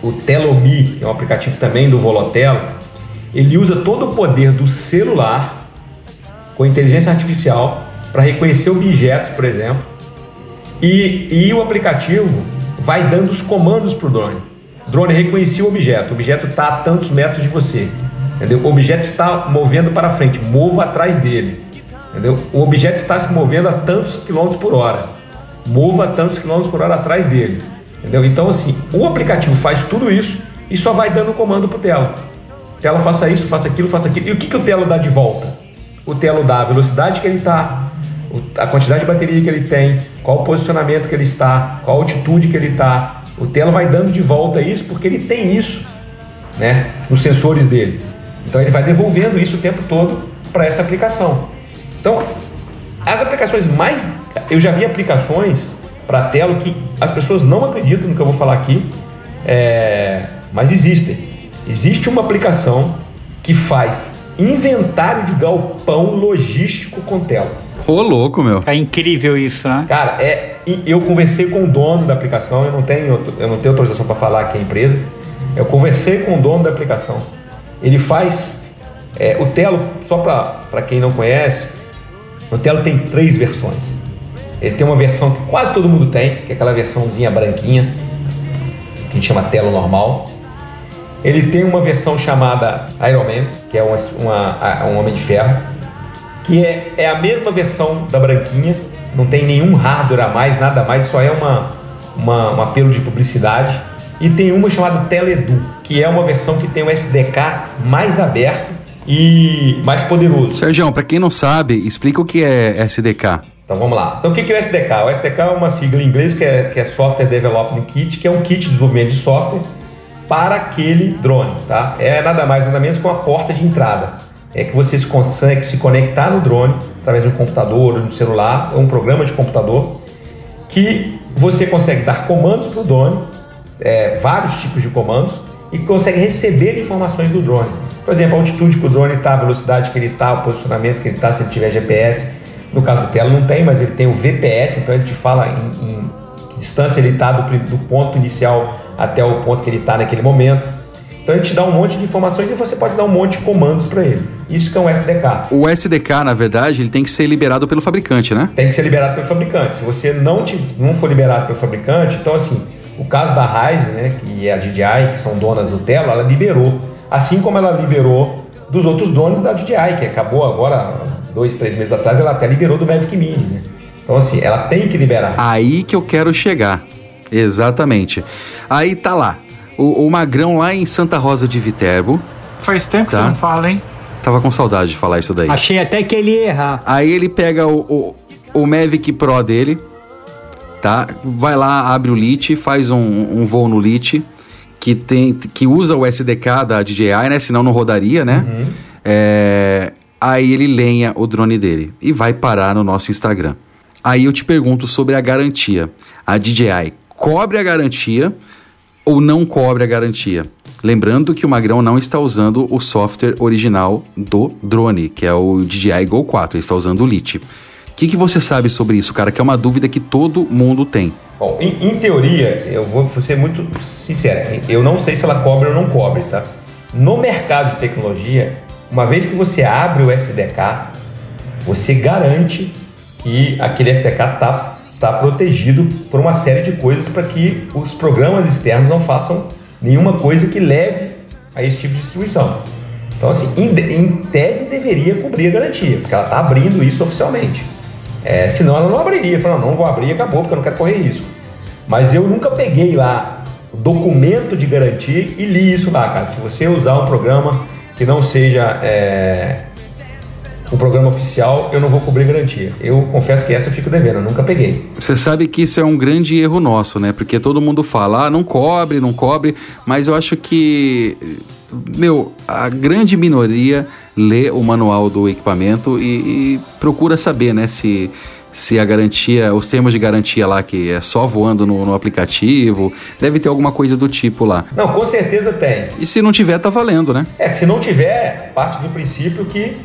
Speaker 13: o, Telomi, é um aplicativo também do Volotelo, ele usa todo o poder do celular com inteligência artificial para reconhecer objetos, por exemplo, e, e o aplicativo vai dando os comandos para o drone. Drone reconhecia o objeto, o objeto está a tantos metros de você. Entendeu? O objeto está movendo para frente, mova atrás dele. Entendeu? O objeto está se movendo a tantos quilômetros por hora, mova a tantos quilômetros por hora atrás dele. Entendeu? Então, assim, o aplicativo faz tudo isso e só vai dando comando para o tela. Tela faça isso, faça aquilo, faça aquilo. E o que, que o telo dá de volta? O telo dá a velocidade que ele está, a quantidade de bateria que ele tem, qual o posicionamento que ele está, qual a altitude que ele está. O telo vai dando de volta isso porque ele tem isso né, nos sensores dele. Então ele vai devolvendo isso o tempo todo para essa aplicação. Então, as aplicações mais. Eu já vi aplicações para telo que as pessoas não acreditam no que eu vou falar aqui, é, mas existem. Existe uma aplicação que faz inventário de galpão logístico com tela.
Speaker 14: Ô, louco, meu.
Speaker 11: É incrível isso, né?
Speaker 13: Cara, é, eu conversei com o dono da aplicação, eu não tenho, eu não tenho autorização para falar aqui a empresa. Eu conversei com o dono da aplicação. Ele faz é, o Telo, só para quem não conhece, o Telo tem três versões. Ele tem uma versão que quase todo mundo tem, que é aquela versãozinha branquinha, que a gente chama Telo normal. Ele tem uma versão chamada Iron Man, que é uma, uma, um Homem de Ferro, que é, é a mesma versão da branquinha, não tem nenhum hardware a mais, nada a mais, só é uma, uma, um apelo de publicidade. E tem uma chamada Teledu, que é uma versão que tem um SDK mais aberto e mais poderoso.
Speaker 14: Sérgio, para quem não sabe, explica o que é SDK.
Speaker 13: Então vamos lá. Então o que é o SDK? O SDK é uma sigla em inglês que é, que é Software Development Kit, que é um kit de desenvolvimento de software para aquele drone, tá? É nada mais nada menos que uma porta de entrada. É que você consegue se conectar no drone através de um computador, de um celular, ou um programa de computador, que você consegue dar comandos para o drone, é, vários tipos de comandos, e consegue receber informações do drone. Por exemplo, a altitude que o drone está, a velocidade que ele está, o posicionamento que ele está, se ele tiver GPS. No caso do Telo não tem, mas ele tem o VPS, então ele te fala em, em que distância ele está do, do ponto inicial até o ponto que ele está naquele momento. Então ele te dá um monte de informações e você pode dar um monte de comandos para ele. Isso que é um SDK.
Speaker 14: O SDK, na verdade, ele tem que ser liberado pelo fabricante, né?
Speaker 13: Tem que ser liberado pelo fabricante. Se você não, te, não for liberado pelo fabricante, então assim, o caso da Ryzen, né, que é a DJI, que são donas do Telo, ela liberou. Assim como ela liberou dos outros donos da DJI, que acabou agora, dois, três meses atrás, ela até liberou do Mavic Mini. Né? Então assim, ela tem que liberar.
Speaker 14: Aí que eu quero chegar. Exatamente. Aí tá lá. O, o Magrão lá em Santa Rosa de Viterbo.
Speaker 10: Faz tempo
Speaker 14: Tá.
Speaker 10: que você não fala, hein?
Speaker 14: Tava com saudade de falar isso daí.
Speaker 11: Achei até que ele ia errar.
Speaker 14: Aí ele pega o, o, o Mavic Pro dele, tá? Vai lá, abre o Lite, faz um, um voo no Lite, que, tem, que usa o SDK da DJI, né? Senão não rodaria, né? É, aí ele lenha o drone dele e vai parar no nosso Instagram. Aí eu te pergunto sobre a garantia. A DJI cobre a garantia ou não cobre a garantia? Lembrando que o Magrão não está usando o software original do drone, que é o DJI Go 4, ele está usando o Lite. O que, que você sabe sobre isso, cara? Que é uma dúvida que todo mundo tem.
Speaker 13: Bom, em, em teoria, eu vou ser muito sincero, eu não sei se ela cobre ou não cobre, tá? No mercado de tecnologia, uma vez que você abre o SDK, você garante que aquele SDK está tá protegido por uma série de coisas para que os programas externos não façam nenhuma coisa que leve a esse tipo de distribuição. Então, assim, em, em tese deveria cobrir a garantia, porque ela está abrindo isso oficialmente. É, senão ela não abriria, falando, não, não vou abrir, acabou, porque eu não quero correr risco. Mas eu nunca peguei lá o documento de garantia e li isso lá, cara. Se você usar um programa que não seja é, um programa oficial, eu não vou cobrir garantia. Eu confesso que essa eu fico devendo, eu nunca peguei.
Speaker 14: Você sabe que isso é um grande erro nosso, né? Porque todo mundo fala, ah, não cobre, não cobre, mas eu acho que, meu, a grande minoria lê o manual do equipamento e, e procura saber, né, se, se a garantia, os termos de garantia lá que é só voando no, no aplicativo, deve ter alguma coisa do tipo lá.
Speaker 13: Não, com certeza tem.
Speaker 14: E se não tiver, tá valendo, né?
Speaker 13: É, se não tiver, parte do princípio que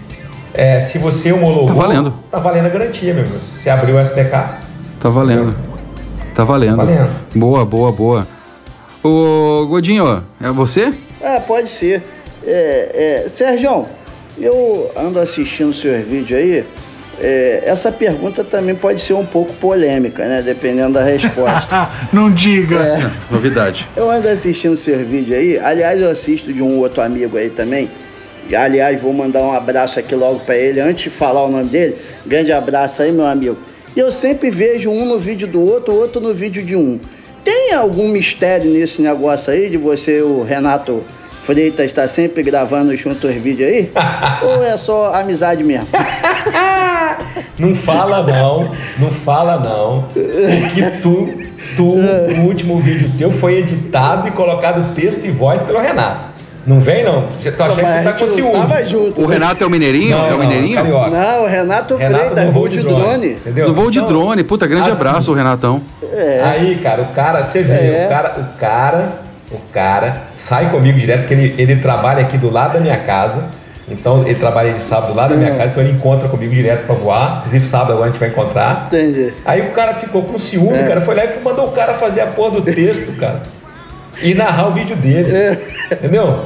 Speaker 13: é, se você homologou.
Speaker 14: Tá valendo.
Speaker 13: Tá valendo a garantia, meu irmão. Se você abriu o SDK.
Speaker 14: Tá valendo. Tá valendo.
Speaker 13: Tá valendo.
Speaker 14: Boa, boa, boa. Ô, Godinho, é você?
Speaker 12: Ah, pode ser. É, é, Sérgio, eu ando assistindo seus vídeos aí. É, essa pergunta também pode ser um pouco polêmica, né? Dependendo da resposta.
Speaker 10: Não diga.
Speaker 12: É.
Speaker 14: Novidade.
Speaker 12: Eu ando assistindo seus vídeos aí. Aliás, eu assisto de um outro amigo aí também. E, aliás, vou mandar um abraço aqui logo pra ele. Antes de falar o nome dele, grande abraço aí, meu amigo. E eu sempre vejo um no vídeo do outro, outro no vídeo de um. Tem algum mistério nesse negócio aí de você, o Renato Freitas, estar sempre gravando junto os vídeos aí? Ou é só amizade mesmo?
Speaker 13: Não fala não, não fala não. Que tu, tu, o último vídeo teu foi editado e colocado texto e voz pelo Renato. Não vem não? Você tá achando que você tá com ciúme.
Speaker 12: Tava junto.
Speaker 14: O Renato é o Mineirinho?
Speaker 13: Não,
Speaker 14: é o
Speaker 13: não,
Speaker 14: Mineirinho?
Speaker 13: carioca.
Speaker 12: Não, o Renato,
Speaker 13: Renato
Speaker 12: Freitas, voo de drone.
Speaker 13: Entendeu?
Speaker 14: Do voo de
Speaker 13: Então,
Speaker 14: drone. Puta, grande
Speaker 13: assim,
Speaker 14: abraço, Renatão.
Speaker 12: É.
Speaker 13: Aí, cara, o cara, você vê,
Speaker 12: É.
Speaker 13: o cara, o cara, o cara sai comigo direto, porque ele, ele trabalha aqui do lado da minha casa. Então ele trabalha de sábado do lado da minha
Speaker 12: É.
Speaker 13: casa, então ele encontra comigo direto pra voar. Inclusive sábado agora a gente vai encontrar.
Speaker 12: Entendi.
Speaker 13: Aí o cara ficou com ciúme,
Speaker 12: É.
Speaker 13: cara. Foi lá e mandou o cara fazer a porra do texto, cara. E narrar o vídeo dele.
Speaker 12: É.
Speaker 13: Entendeu?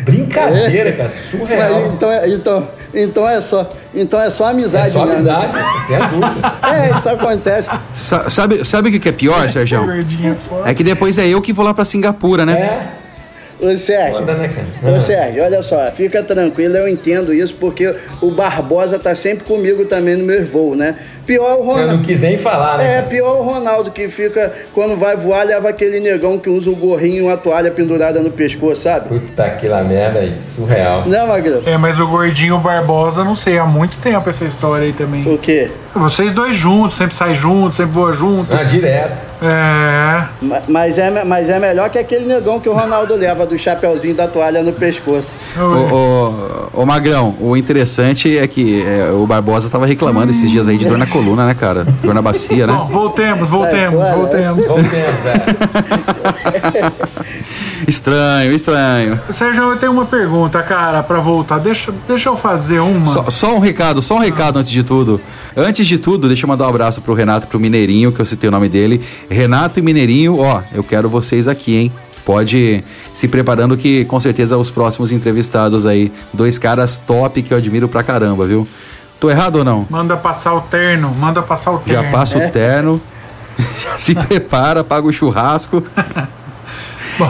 Speaker 13: Brincadeira, cara. Surreal.
Speaker 12: Mas, então, é- então, então é só, então é só
Speaker 13: É
Speaker 12: amizade.
Speaker 13: só
Speaker 12: mesmo.
Speaker 13: amizade, tem dúvida.
Speaker 12: É, isso acontece.
Speaker 14: Sa- sabe, sabe o que que é pior, Sérgio?
Speaker 10: Foda.
Speaker 14: É que depois é eu que vou lá pra Singapura, né?
Speaker 13: É.
Speaker 12: Ô Sérgio,
Speaker 13: Foda, né, cara?
Speaker 12: ô Sérgio, olha só, fica tranquilo, eu entendo isso, porque o Barbosa tá sempre comigo também no meu voo, né? Pior é o
Speaker 13: Eu não
Speaker 12: Ronaldo.
Speaker 13: quis nem falar, né?
Speaker 12: É, pior o Ronaldo que fica, quando vai voar, leva aquele negão que usa o gorrinho e uma toalha pendurada no pescoço, sabe?
Speaker 13: Puta que lá merda aí, surreal.
Speaker 12: Não, Magrão?
Speaker 10: É, mas o gordinho Barbosa, não sei, há muito tempo essa história aí também.
Speaker 12: O quê?
Speaker 10: Vocês dois juntos, sempre saem juntos, sempre voam junto.
Speaker 13: Ah, direto.
Speaker 10: É.
Speaker 12: Ma- Mas é, mas é melhor que aquele negão que o Ronaldo leva do chapeuzinho da toalha no pescoço.
Speaker 14: Ô, ô, ô, Magrão, o interessante é que é, o Barbosa tava reclamando esses dias aí de dor na coluna, né, cara? Dor na bacia,
Speaker 10: Bom,
Speaker 14: né?
Speaker 10: voltemos, voltemos,
Speaker 12: Vai, vai.
Speaker 10: voltemos.
Speaker 13: Voltemos, é.
Speaker 14: Estranho, estranho.
Speaker 10: Sérgio, eu tenho uma pergunta, cara, pra voltar. Deixa, deixa eu fazer uma.
Speaker 14: Só, só um recado, só um recado antes de tudo. Antes de tudo, deixa eu mandar um abraço pro Renato, pro Mineirinho, que eu citei o nome dele. Renato e Mineirinho, ó, eu quero vocês aqui, hein? Pode ir se preparando que com certeza os próximos entrevistados aí, dois caras top que eu admiro pra caramba, viu? Tô errado ou não?
Speaker 10: Manda passar o terno, manda passar o terno.
Speaker 14: Já passa o terno, se prepara, paga o churrasco.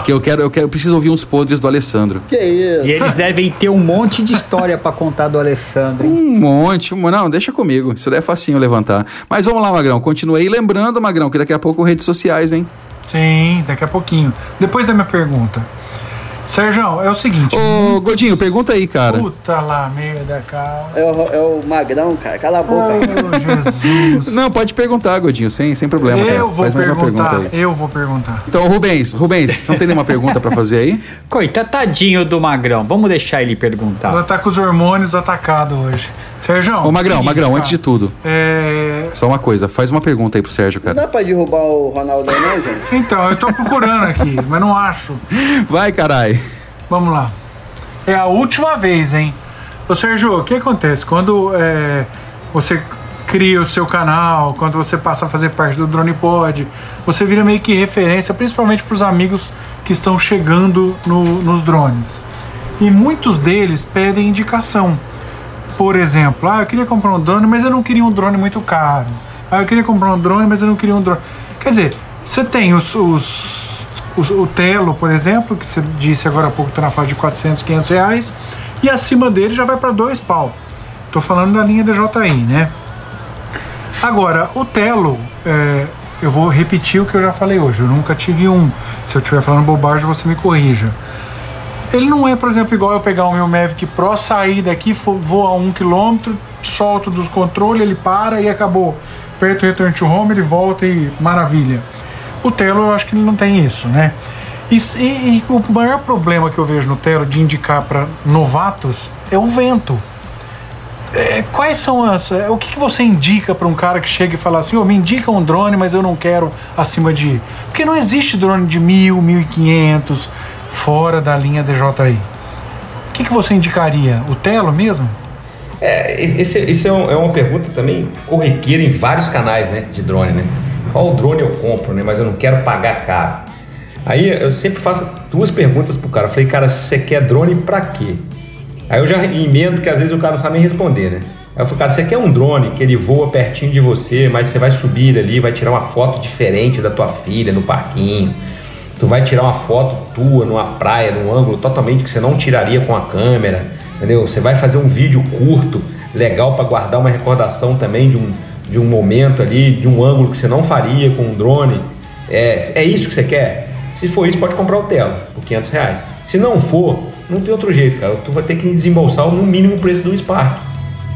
Speaker 14: que eu quero, eu quero, eu preciso ouvir uns podres do Alessandro.
Speaker 12: Que isso?
Speaker 11: E eles devem ter um monte de história pra contar do Alessandro, hein?
Speaker 14: Um monte, um- não, deixa comigo. Isso daí é facinho levantar. Mas vamos lá, Magrão, continue aí. Lembrando, Magrão, que daqui a pouco redes sociais, hein?
Speaker 10: Sim, daqui a pouquinho. Depois da minha pergunta. Sérgio, é o seguinte.
Speaker 14: Ô, Godinho, pergunta aí, cara.
Speaker 10: Puta lá, merda, cara.
Speaker 12: É o, é o Magrão, cara. Cala a boca.
Speaker 10: Oh, Jesus.
Speaker 14: Não, pode perguntar, Godinho, sem, sem problema. cara.
Speaker 10: eu vou
Speaker 14: Faz
Speaker 10: perguntar,
Speaker 14: pergunta aí.
Speaker 10: eu vou perguntar.
Speaker 14: Então, Rubens, Rubens, você não tem nenhuma pergunta pra fazer aí?
Speaker 11: Coitado, tadinho do Magrão. Vamos deixar ele perguntar.
Speaker 10: Ela tá com os hormônios atacados hoje. Sérgio.
Speaker 14: Ô, Magrão,
Speaker 10: seguinte,
Speaker 14: Magrão,
Speaker 10: cara,
Speaker 14: antes de tudo,
Speaker 10: É...
Speaker 14: só uma coisa, faz uma pergunta aí pro Sérgio,
Speaker 12: Não
Speaker 14: cara.
Speaker 12: dá pra derrubar o Ronaldo aí, não, gente?
Speaker 10: Então, eu tô procurando aqui, mas não acho.
Speaker 14: Vai, carai.
Speaker 10: Vamos lá. É a última vez, hein? Ô Sérgio, o que acontece? Quando é, você cria o seu canal, quando você passa a fazer parte do Drone Pod, você vira meio que referência, principalmente para os amigos que estão chegando no- nos drones. E muitos deles pedem indicação. Por exemplo, ah, eu queria comprar um drone, mas eu não queria um drone muito caro. Ah, eu queria comprar um drone, mas eu não queria um drone. Quer dizer, você tem os, os- os- o Telo, por exemplo, que você disse agora há pouco está na faixa de 400, 500 reais, e acima dele já vai para dois pau. Tô falando da linha DJI, né? Agora, o Telo, é, eu vou repetir o que eu já falei hoje. Eu nunca tive um. Se eu estiver falando bobagem, você me corrija. Ele não é, por exemplo, igual eu pegar o meu Mavic Pro, sair daqui, fo- voa um quilômetro, solto do controle, ele para e acabou. Aperto o return to home, ele volta e maravilha. O Telo, eu acho que ele não tem isso, né? E, e- e o maior problema que eu vejo no Telo de indicar para novatos é o vento. é, quais são as. é, o que, que você indica para um cara que chega e fala assim: "Ô, me indica um drone, mas eu não quero acima de. Porque não existe drone de mil, mil e quinhentos fora da linha DJI. O que, que você indicaria? O Telo mesmo?
Speaker 13: É, isso é, um- é uma pergunta também corriqueira em vários canais né, de drone, né? Qual drone eu compro, né? Mas eu não quero pagar caro. Aí eu sempre faço duas perguntas pro cara. Eu falei, cara, você quer drone pra quê? Aí eu já emendo que às vezes o cara não sabe nem responder, né? Aí eu falei, cara, você quer um drone que ele voa pertinho de você, mas você vai subir ali, vai tirar uma foto diferente da tua filha no parquinho. Tu vai tirar uma foto tua numa praia, num ângulo totalmente que você não tiraria com a câmera, entendeu? Você vai fazer um vídeo curto, legal para guardar uma recordação também de um, de um momento ali, de um ângulo que você não faria com um drone. É, é isso que você quer? Se for isso, pode comprar o Telo por 500 reais. Se não for, não tem outro jeito, cara. Tu vai ter que desembolsar no mínimo o preço do Spark.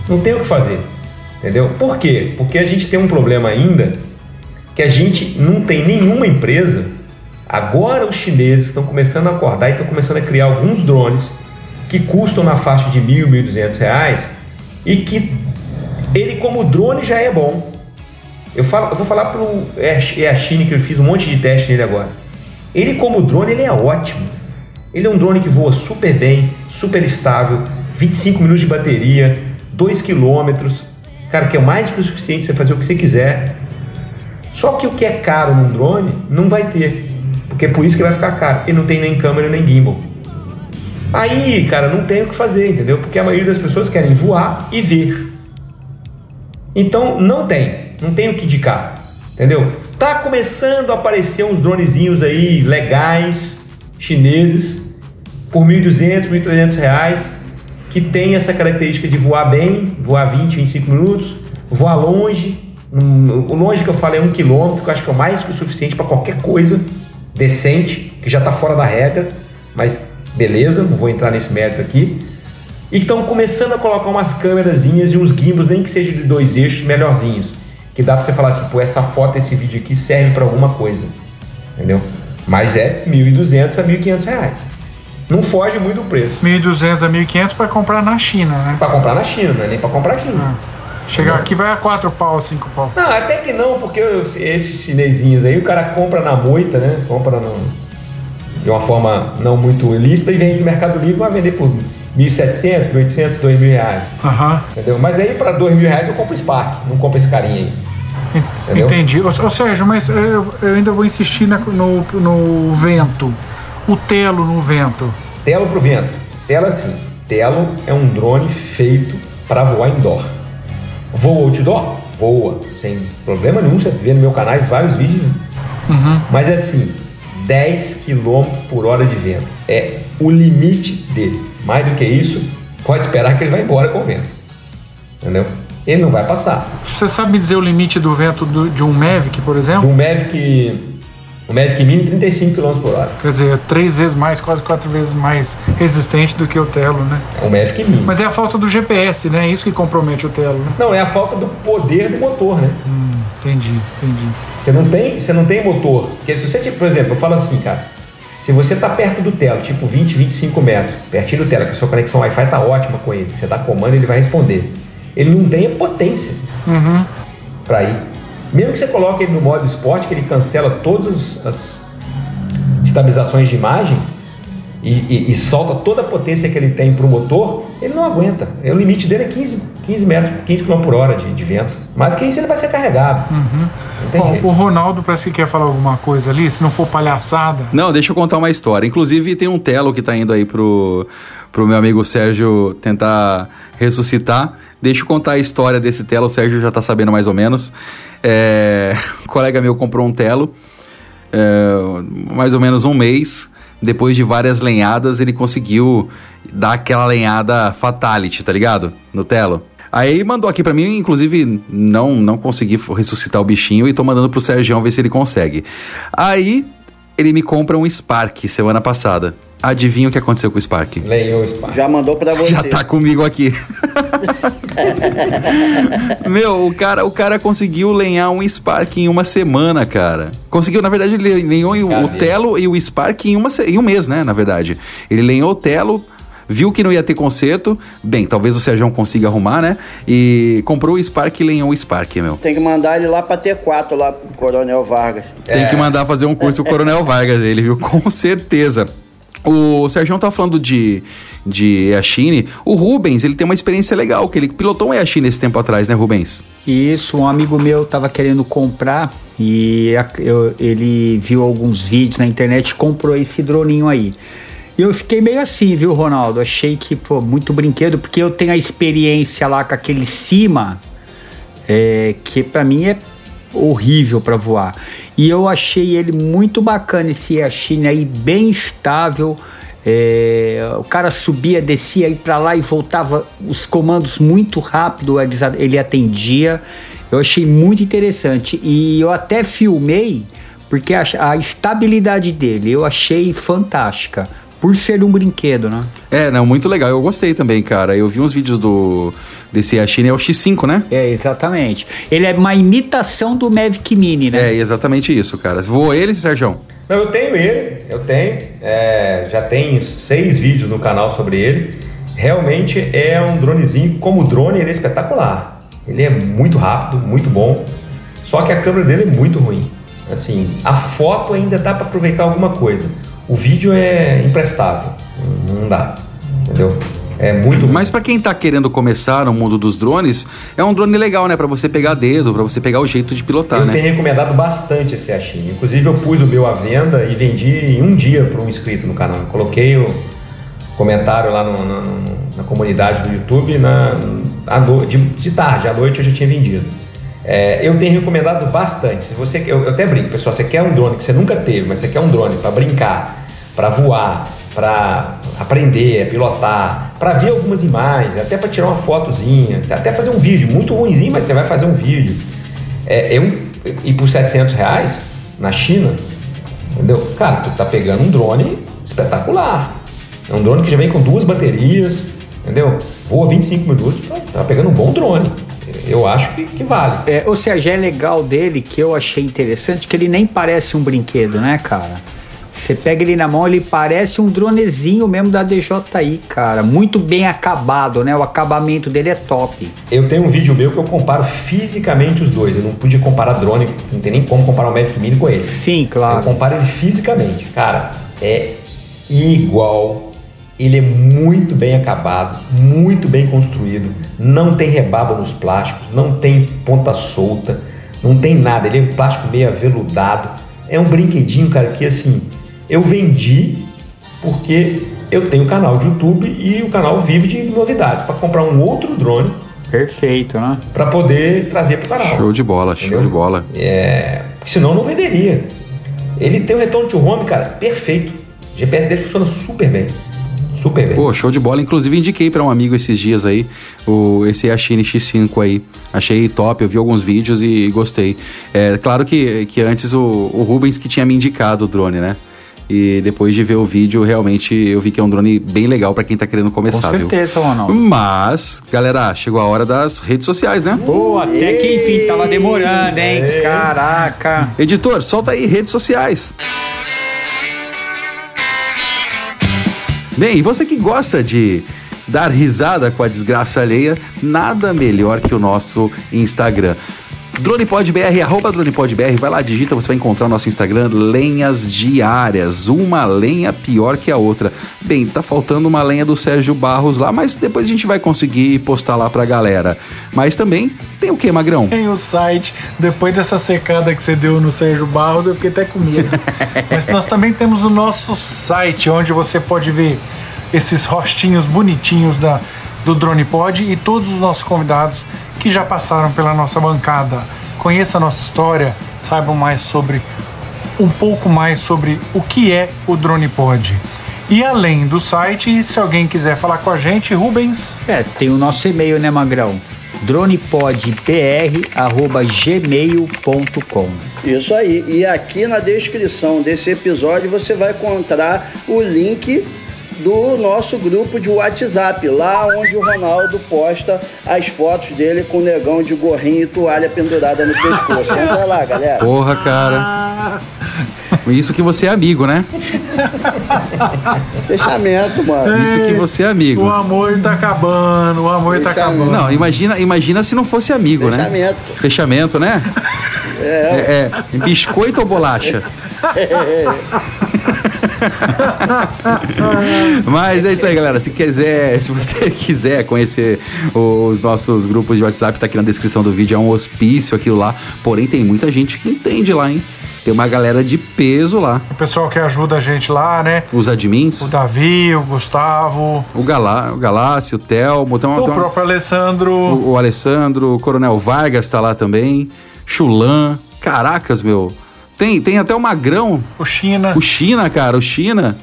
Speaker 13: Não tem o que fazer. Entendeu? Por quê? Porque a gente tem um problema ainda que a gente não tem nenhuma empresa. Agora os chineses estão começando a acordar e estão começando a criar alguns drones que custam na faixa de mil, mil duzentos reais e que ele como drone já é bom. Eu, falo, eu vou falar pro é, a- é China que eu fiz um monte de teste nele agora. Ele como drone ele é ótimo. Ele é um drone que voa super bem, super estável, 25 minutos de bateria, 2 quilômetros. Cara, que é mais que o suficiente você fazer o que você quiser. Só que o que é caro num drone não vai ter. Porque é por isso que vai ficar caro. Ele não tem nem câmera nem gimbal. Aí, cara, não tem o que fazer, entendeu? Porque a maioria das pessoas querem voar e ver. Então, não tem. Não tem o que indicar. Entendeu? Tá começando a aparecer uns dronezinhos aí legais, chineses, por 1.200, 1.300 reais, que tem essa característica de voar bem, voar 20, 25 minutos, voar longe. O longe que eu falo é um quilômetro, que eu acho que é mais que o suficiente para qualquer coisa decente, que já está fora da regra, mas beleza, não vou entrar nesse mérito aqui. E estão começando a colocar umas câmerazinhas e uns gimbals, nem que seja de dois eixos, melhorzinhos. Que dá pra você falar assim, pô, essa foto, esse vídeo aqui serve para alguma coisa. Entendeu? Mas é 1.200 a 1.500 reais. Não foge muito do preço.
Speaker 10: 1.200 a 1.500 para comprar na China, né?
Speaker 13: Pra comprar na China, não é nem pra comprar aqui.
Speaker 10: Chegar
Speaker 13: Não.
Speaker 10: aqui vai a 4 pau, 5 pau.
Speaker 13: Não, até que não, porque esses chinesinhos aí, o cara compra na moita, né? Compra no- de uma forma não muito ilícita e vende no Mercado Livre, vai vender por 1.700, 1.800, 2.000 reais.
Speaker 10: Aham.
Speaker 13: Entendeu? Mas aí para 2.000 reais eu compro Spark, não compro esse carinha aí. Entendeu?
Speaker 10: Entendi. Ô, ô, Sérgio, mas eu, eu ainda vou insistir na- no, no vento. O telo no vento.
Speaker 13: Telo pro vento. Telo assim. Telo é um drone feito para voar indoor. Voa outdoor? Voa. Sem problema nenhum. Você vê no meu canal vários vídeos.
Speaker 10: Uhum.
Speaker 13: Mas é assim, 10 km por hora de vento. É o limite dele. Mais do que isso, pode esperar que ele vai embora com o vento. Entendeu? Ele não vai passar.
Speaker 10: Você sabe me dizer o limite do vento do- de um Mavic, por exemplo?
Speaker 13: Um Mavic. O Mavic Mini 35 km por hora.
Speaker 10: Quer dizer, é três vezes mais, quase quatro vezes mais resistente do que o Telo, né?
Speaker 13: É o Mavic Mini.
Speaker 10: Mas é a falta do GPS, né? Isso que compromete o Telo, né?
Speaker 13: Não, é a falta do poder do motor, né?
Speaker 10: Hum, entendi, entendi.
Speaker 13: Você não tem, você não tem motor. Porque se você, tipo, por exemplo, eu falo assim, cara, se você tá perto do telo, tipo 20, 25 metros, pertinho do telo, que a sua conexão Wi-Fi tá ótima com ele, você dá comando ele vai responder. Ele não tem a potência
Speaker 10: Uhum.
Speaker 13: para ir. Mesmo que você coloque ele no modo esporte, que ele cancela todas as estabilizações de imagem e, e- e solta toda a potência que ele tem para o motor, ele não aguenta. O limite dele é 15, 15 metros, 15 km por hora de, de vento. Mais do que isso, ele vai ser carregado.
Speaker 10: Uhum. Bom,
Speaker 13: jeito.
Speaker 10: o Ronaldo parece que quer falar alguma coisa ali, se não for palhaçada.
Speaker 14: Não, deixa eu contar uma história. Inclusive, tem um telo que tá indo aí pro, pro meu amigo Sérgio tentar ressuscitar. Deixa eu contar a história desse telo, o Sérgio já tá sabendo mais ou menos. É, um colega meu comprou um telo, é, mais ou menos um mês. Depois de várias lenhadas, ele conseguiu dar aquela lenhada fatality, tá ligado? No telo. Aí mandou aqui pra mim, inclusive não não consegui ressuscitar o bichinho e tô mandando pro Sérgio ver se ele consegue. Aí ele me compra um Spark semana passada. Adivinha o que aconteceu com o Spark?
Speaker 13: Lenhou o Spark.
Speaker 12: Já mandou pra você.
Speaker 14: Já tá comigo aqui. Meu, o cara, o cara conseguiu lenhar um Spark em uma semana, cara. Conseguiu, na verdade, ele lenhou o? Telo e o Spark em, uma, em um mês, né? Na verdade. Ele lenhou o Telo, viu que não ia ter conserto, bem, talvez o Sérgio consiga arrumar, né? E comprou o Spark e lenhou o Spark, meu.
Speaker 12: Tem que mandar ele lá pra T4, lá pro Coronel Vargas.
Speaker 14: Tem que mandar fazer um curso com o Coronel Vargas, ele viu, com certeza. O Sérgio tá falando de, de Yashine. O Rubens, ele tem uma experiência legal, que ele pilotou um Yashine esse tempo atrás, né, Rubens?
Speaker 11: Isso, um amigo meu tava querendo comprar e eu- ele viu alguns vídeos na internet e comprou esse droninho aí. E eu fiquei meio assim, viu, Ronaldo? Achei que, pô, muito brinquedo, porque eu tenho a experiência lá com aquele cima, é, que pra mim é horrível pra voar. E eu achei ele muito bacana, esse Yashine aí, bem estável. É, o cara subia, descia aí pra lá e voltava os comandos muito rápido, ele atendia. Eu achei muito interessante e eu até filmei porque a, a estabilidade dele eu achei fantástica por ser um brinquedo, né?
Speaker 14: É, não, muito legal. Eu gostei também, cara. Eu vi uns vídeos do desse Yashine, é o X5, né?
Speaker 11: É, exatamente. Ele é uma imitação do Mavic Mini, né?
Speaker 14: É, exatamente isso, cara. Voou ele, Sérgio?
Speaker 13: Não, eu tenho ele, eu tenho. É, já tenho seis vídeos no canal sobre ele. Realmente é um dronezinho, como drone, ele é espetacular. Ele é muito rápido, muito bom. Só que a câmera dele é muito ruim. Assim, a foto ainda dá para aproveitar alguma coisa. O vídeo é imprestável. Não dá. Entendeu? É muito
Speaker 14: Mas pra quem tá querendo começar no mundo dos drones, é um drone legal, né? Pra você pegar dedo, pra você pegar o jeito de pilotar,
Speaker 13: eu
Speaker 14: né?
Speaker 13: tenho recomendado bastante esse Yashin. Inclusive eu pus o meu à venda e vendi em um dia para um inscrito no canal. Coloquei o comentário lá no- no- no- na comunidade do YouTube na, no- de, de tarde, à noite eu já tinha vendido. É, eu tenho recomendado bastante. Se você eu, eu até brinco, pessoal, você quer um drone que você nunca teve, mas você quer um drone para brincar, para voar, para aprender a pilotar, para ver algumas imagens, até para tirar uma fotozinha, até fazer um vídeo muito ruimzinho, mas você vai fazer um vídeo. É, eu, e por 700 reais na China, entendeu? Cara, tu tá pegando um drone espetacular. É um drone que já vem com duas baterias, entendeu? Voa 25 minutos, tá pegando um bom drone. Eu acho que, que vale.
Speaker 11: É, ou seja, é legal dele que eu achei interessante que ele nem parece um brinquedo, né, cara? Você pega ele na mão, ele parece um dronezinho mesmo da DJI, cara. Muito bem acabado, né? O acabamento dele é top.
Speaker 13: Eu tenho um vídeo meu que eu comparo fisicamente os dois. Eu não pude comparar drone, não tem nem como comparar o Mavic Mini com ele.
Speaker 11: Sim, claro.
Speaker 13: Eu comparo ele fisicamente. Cara, é igual. Ele é muito bem acabado, muito bem construído. Não tem rebaba nos plásticos, não tem ponta solta, não tem nada. Ele é um plástico meio aveludado. É um brinquedinho, cara, que assim, eu vendi porque eu tenho canal de YouTube e o canal vive de novidades para comprar um outro drone.
Speaker 11: Perfeito, né?
Speaker 13: Para poder trazer pro canal.
Speaker 14: Show de bola, show
Speaker 13: Entendeu?
Speaker 14: de bola.
Speaker 13: É, senão eu não venderia. Ele tem um retorno to home, cara, perfeito. O GPS dele funciona super bem. Super bem.
Speaker 14: Pô, show de bola. Inclusive, indiquei pra um amigo esses dias aí, o, esse Yashine X5 aí. Achei top, eu vi alguns vídeos e gostei. É claro que, que antes o, o Rubens que tinha me indicado o drone, né? E depois de ver o vídeo, realmente eu vi que é um drone bem legal pra quem tá querendo começar,
Speaker 11: Com
Speaker 14: viu?
Speaker 11: certeza, Ronaldo.
Speaker 14: Mas, galera, chegou a hora das redes sociais, né?
Speaker 11: Pô, até que enfim, tava demorando, hein? Caraca.
Speaker 14: Editor, solta aí redes sociais. Bem, e você que gosta de dar risada com a desgraça alheia, nada melhor que o nosso Instagram. DronePodBR, arroba DronePodBR, vai lá, digita, você vai encontrar o nosso Instagram, lenhas diárias, uma lenha pior que a outra. Bem, tá faltando uma lenha do Sérgio Barros lá, mas depois a gente vai conseguir postar lá pra galera. Mas também tem o que, Magrão?
Speaker 10: Tem o site. Depois dessa secada que você deu no Sérgio Barros, eu fiquei até com medo. Mas nós também temos o nosso site, onde você pode ver esses rostinhos bonitinhos da, do Drone Pod e todos os nossos convidados que já passaram pela nossa bancada. Conheça a nossa história, saibam mais sobre um pouco mais sobre o que é o Drone Pod. E além do site, se alguém quiser falar com a gente, Rubens.
Speaker 11: É, tem o nosso e-mail, né, Magrão? dronepodpr.gmail.com
Speaker 12: Isso aí. E aqui na descrição desse episódio você vai encontrar o link do nosso grupo de WhatsApp, lá onde o Ronaldo posta as fotos dele com o negão de gorrinho e toalha pendurada no pescoço. Entra lá, galera.
Speaker 14: Porra, cara. Isso que você é amigo, né?
Speaker 12: Fechamento, mano.
Speaker 14: Isso que você é amigo.
Speaker 10: O amor tá acabando, o amor tá acabando.
Speaker 14: Não, imagina, imagina se não fosse amigo, né?
Speaker 12: Fechamento.
Speaker 14: Fechamento, né?
Speaker 12: É.
Speaker 14: É, é. Biscoito ou bolacha? Mas é isso aí, galera. Se quiser, se você quiser conhecer os nossos grupos de WhatsApp, tá aqui na descrição do vídeo. É um hospício aquilo lá. Porém, tem muita gente que entende lá, hein? Tem uma galera de peso lá.
Speaker 10: O pessoal que ajuda a gente lá, né?
Speaker 14: Os admins.
Speaker 10: O Davi, o Gustavo.
Speaker 14: O, Galá, o Galácio, o Telmo. Tem uma,
Speaker 10: O
Speaker 14: tem uma-
Speaker 10: próprio Alessandro.
Speaker 14: o, o Alessandro, o Coronel Vargas tá lá também. Chulan. Caracas, meu. Tem, tem até o Magrão.
Speaker 10: O China.
Speaker 14: O China, cara, o China.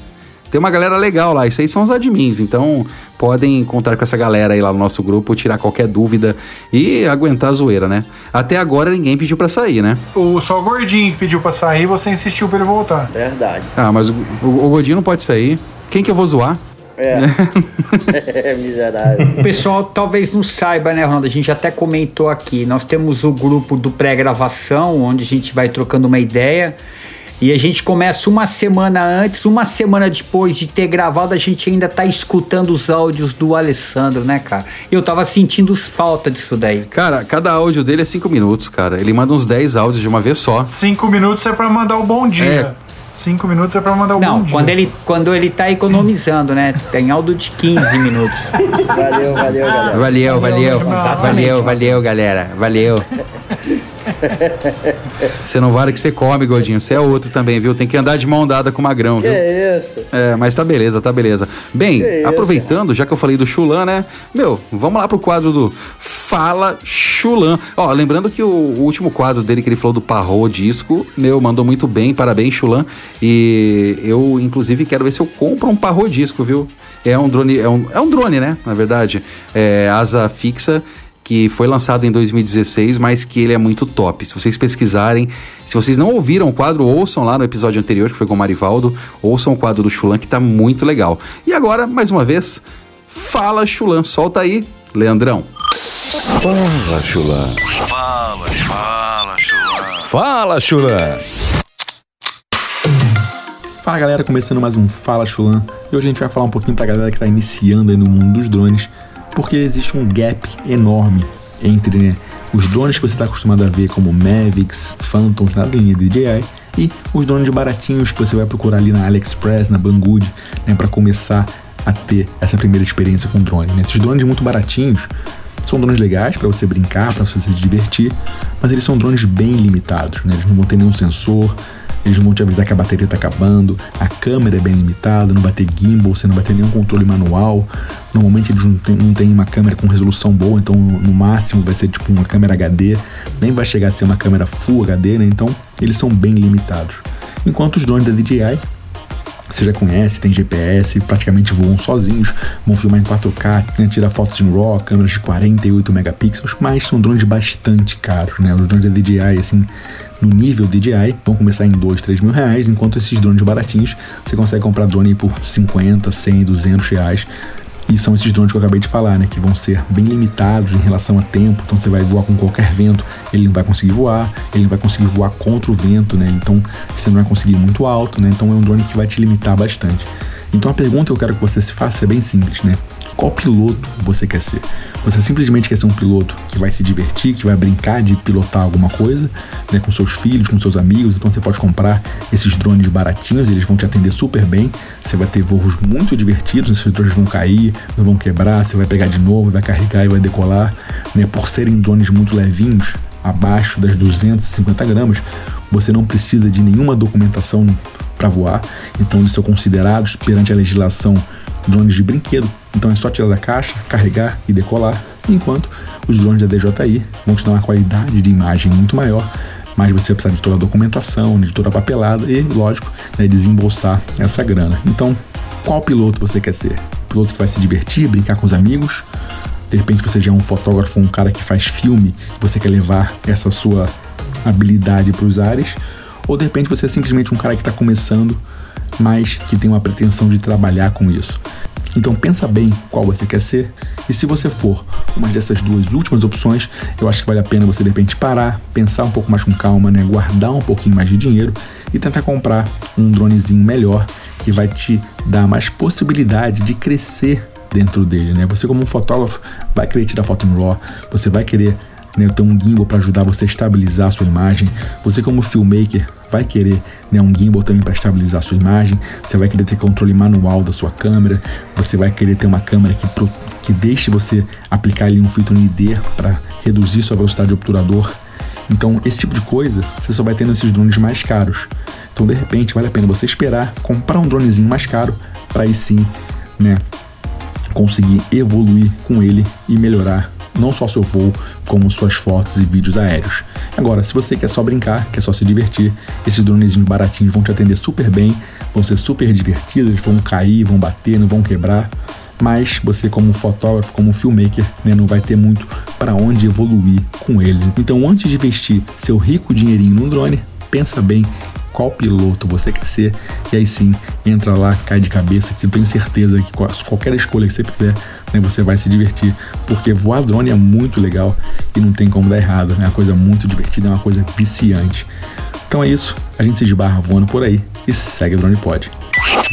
Speaker 14: Tem uma galera legal lá. Isso aí são os admins. Então, podem contar com essa galera aí lá no nosso grupo, tirar qualquer dúvida e aguentar a zoeira, né? Até agora ninguém pediu pra sair, né?
Speaker 10: O, só o gordinho que pediu pra sair, você insistiu pra ele voltar.
Speaker 12: Verdade.
Speaker 14: Ah, mas o, o, o Godinho não pode sair. Quem que eu vou zoar?
Speaker 12: É. Miserável.
Speaker 11: O pessoal talvez não saiba, né, Ronaldo? A gente até comentou aqui. Nós temos o grupo do pré-gravação, onde a gente vai trocando uma ideia. E a gente começa uma semana antes, uma semana depois de ter gravado, a gente ainda tá escutando os áudios do Alessandro, né, cara? Eu tava sentindo falta disso daí.
Speaker 14: Cara, cada áudio dele é 5 minutos, cara. Ele manda uns 10 áudios de uma vez só.
Speaker 10: Cinco minutos é pra mandar o bom dia. Cinco minutos é pra mandar o
Speaker 11: Não,
Speaker 10: dia.
Speaker 11: quando ele, quando ele tá economizando, né? Tem áudio de 15 minutos.
Speaker 12: Valeu, valeu, galera.
Speaker 14: Valeu, valeu,
Speaker 11: Exatamente.
Speaker 14: valeu, valeu, galera. Valeu. Você não vale que você come, Godinho. Você é outro também, viu? Tem que andar de mão dada com o magrão,
Speaker 12: Que
Speaker 14: viu?
Speaker 12: isso?
Speaker 14: É, mas tá beleza, tá beleza. Bem,
Speaker 12: Que isso?
Speaker 14: aproveitando, já que eu falei do Chulan, né? Meu, vamos lá pro quadro do Fala Chulan. Ó, lembrando que o, o último quadro dele que ele falou do Parro Disco, meu, mandou muito bem, parabéns, Chulan. E eu, inclusive, quero ver se eu compro um Parro Disco, viu? É um drone, é um, é um drone, né? Na verdade, é asa fixa que foi lançado em 2016, mas que ele é muito top. Se vocês pesquisarem, se vocês não ouviram o quadro, ouçam lá no episódio anterior, que foi com o Marivaldo, ouçam o quadro do Chulan, que tá muito legal. E agora, mais uma vez, fala Chulan, solta aí, Leandrão.
Speaker 8: Fala, Chulan. Fala, fala, Chulan. Fala, Chulan.
Speaker 18: Fala galera, começando mais um Fala Chulan. E hoje a gente vai falar um pouquinho pra galera que tá iniciando aí no mundo dos drones, porque existe um gap enorme entre né, os drones que você está acostumado a ver, como Mavics, Phantoms na linha DJI, e os drones baratinhos que você vai procurar ali na AliExpress, na Banggood, né, para começar a ter essa primeira experiência com drone. né? Esses drones muito baratinhos são drones legais para você brincar, para você se divertir, mas eles são drones bem limitados, né? Eles não vão ter nenhum sensor, eles vão te avisar que a bateria está acabando, a câmera é bem limitada, não vai ter gimbal, você não vai ter nenhum controle manual. Normalmente eles não têm, não têm uma câmera com resolução boa, então no máximo vai ser tipo uma câmera HD, nem vai chegar a ser uma câmera Full HD, né? Então eles são bem limitados. Enquanto os drones da DJI você já conhece, tem GPS, praticamente voam sozinhos, vão filmar em 4K, né, tirar fotos em RAW, câmeras de 48 megapixels, mas são drones bastante caros, né? Os drones da DJI, assim, no nível DJI, vão começar em 2, 3 mil reais, enquanto esses drones baratinhos, você consegue comprar drone por 50, 100, 200 reais. E são esses drones que eu acabei de falar, né? Que vão ser bem limitados em relação a tempo. Então você vai voar com qualquer vento, ele não vai conseguir voar, ele não vai conseguir voar contra o vento, né? Então você não vai conseguir ir muito alto, né? Então é um drone que vai te limitar bastante. Então a pergunta que eu quero que você se faça é bem simples, né? Qual piloto você quer ser? Você simplesmente quer ser um piloto que vai se divertir, que vai brincar de pilotar alguma coisa, né, com seus filhos, com seus amigos. Então você pode comprar esses drones baratinhos, eles vão te atender super bem. Você vai ter voos muito divertidos, esses drones vão cair, não vão quebrar, você vai pegar de novo, vai carregar e vai decolar. Né, por serem drones muito levinhos, abaixo das 250 gramas, você não precisa de nenhuma documentação para voar. Então eles são considerados perante a legislação drones de brinquedo. Então é só tirar da caixa, carregar e decolar. Enquanto os drones da DJI vão te dar uma qualidade de imagem muito maior, mas você vai precisar de toda a documentação, de toda a papelada e, lógico, né, desembolsar essa grana. Então, qual piloto você quer ser? Piloto que vai se divertir, brincar com os amigos? De repente você já é um fotógrafo, um cara que faz filme, você quer levar essa sua habilidade para os ares? Ou de repente você é simplesmente um cara que está começando, mas que tem uma pretensão de trabalhar com isso? Então pensa bem qual você quer ser e se você for uma dessas duas últimas opções, eu acho que vale a pena você de repente parar, pensar um pouco mais com calma, né? guardar um pouquinho mais de dinheiro e tentar comprar um dronezinho melhor que vai te dar mais possibilidade de crescer dentro dele, né? Você como um fotógrafo vai querer tirar foto em RAW, você vai querer né, ter um gimbal para ajudar você a estabilizar a sua imagem. Você como filmmaker vai querer né, um gimbal também para estabilizar sua imagem. Você vai querer ter controle manual da sua câmera. Você vai querer ter uma câmera que, pro, que deixe você aplicar ali um filtro ND para reduzir sua velocidade de obturador. Então, esse tipo de coisa você só vai ter nesses drones mais caros. Então, de repente, vale a pena você esperar comprar um dronezinho mais caro para aí sim, né, conseguir evoluir com ele e melhorar não só seu voo, como suas fotos e vídeos aéreos. Agora, se você quer só brincar, quer só se divertir, esses dronezinhos baratinhos vão te atender super bem, vão ser super divertidos, vão cair, vão bater, não vão quebrar. Mas você, como fotógrafo, como filmmaker, né, não vai ter muito para onde evoluir com eles. Então, antes de investir seu rico dinheirinho num drone, pensa bem qual piloto você quer ser e aí sim entra lá, cai de cabeça, que eu tenho certeza que qualquer escolha que você fizer, né, você vai se divertir, porque voar drone é muito legal e não tem como dar errado, é uma coisa muito divertida, é uma coisa viciante. Então é isso, a gente se esbarra voando por aí e segue o Drone Pod.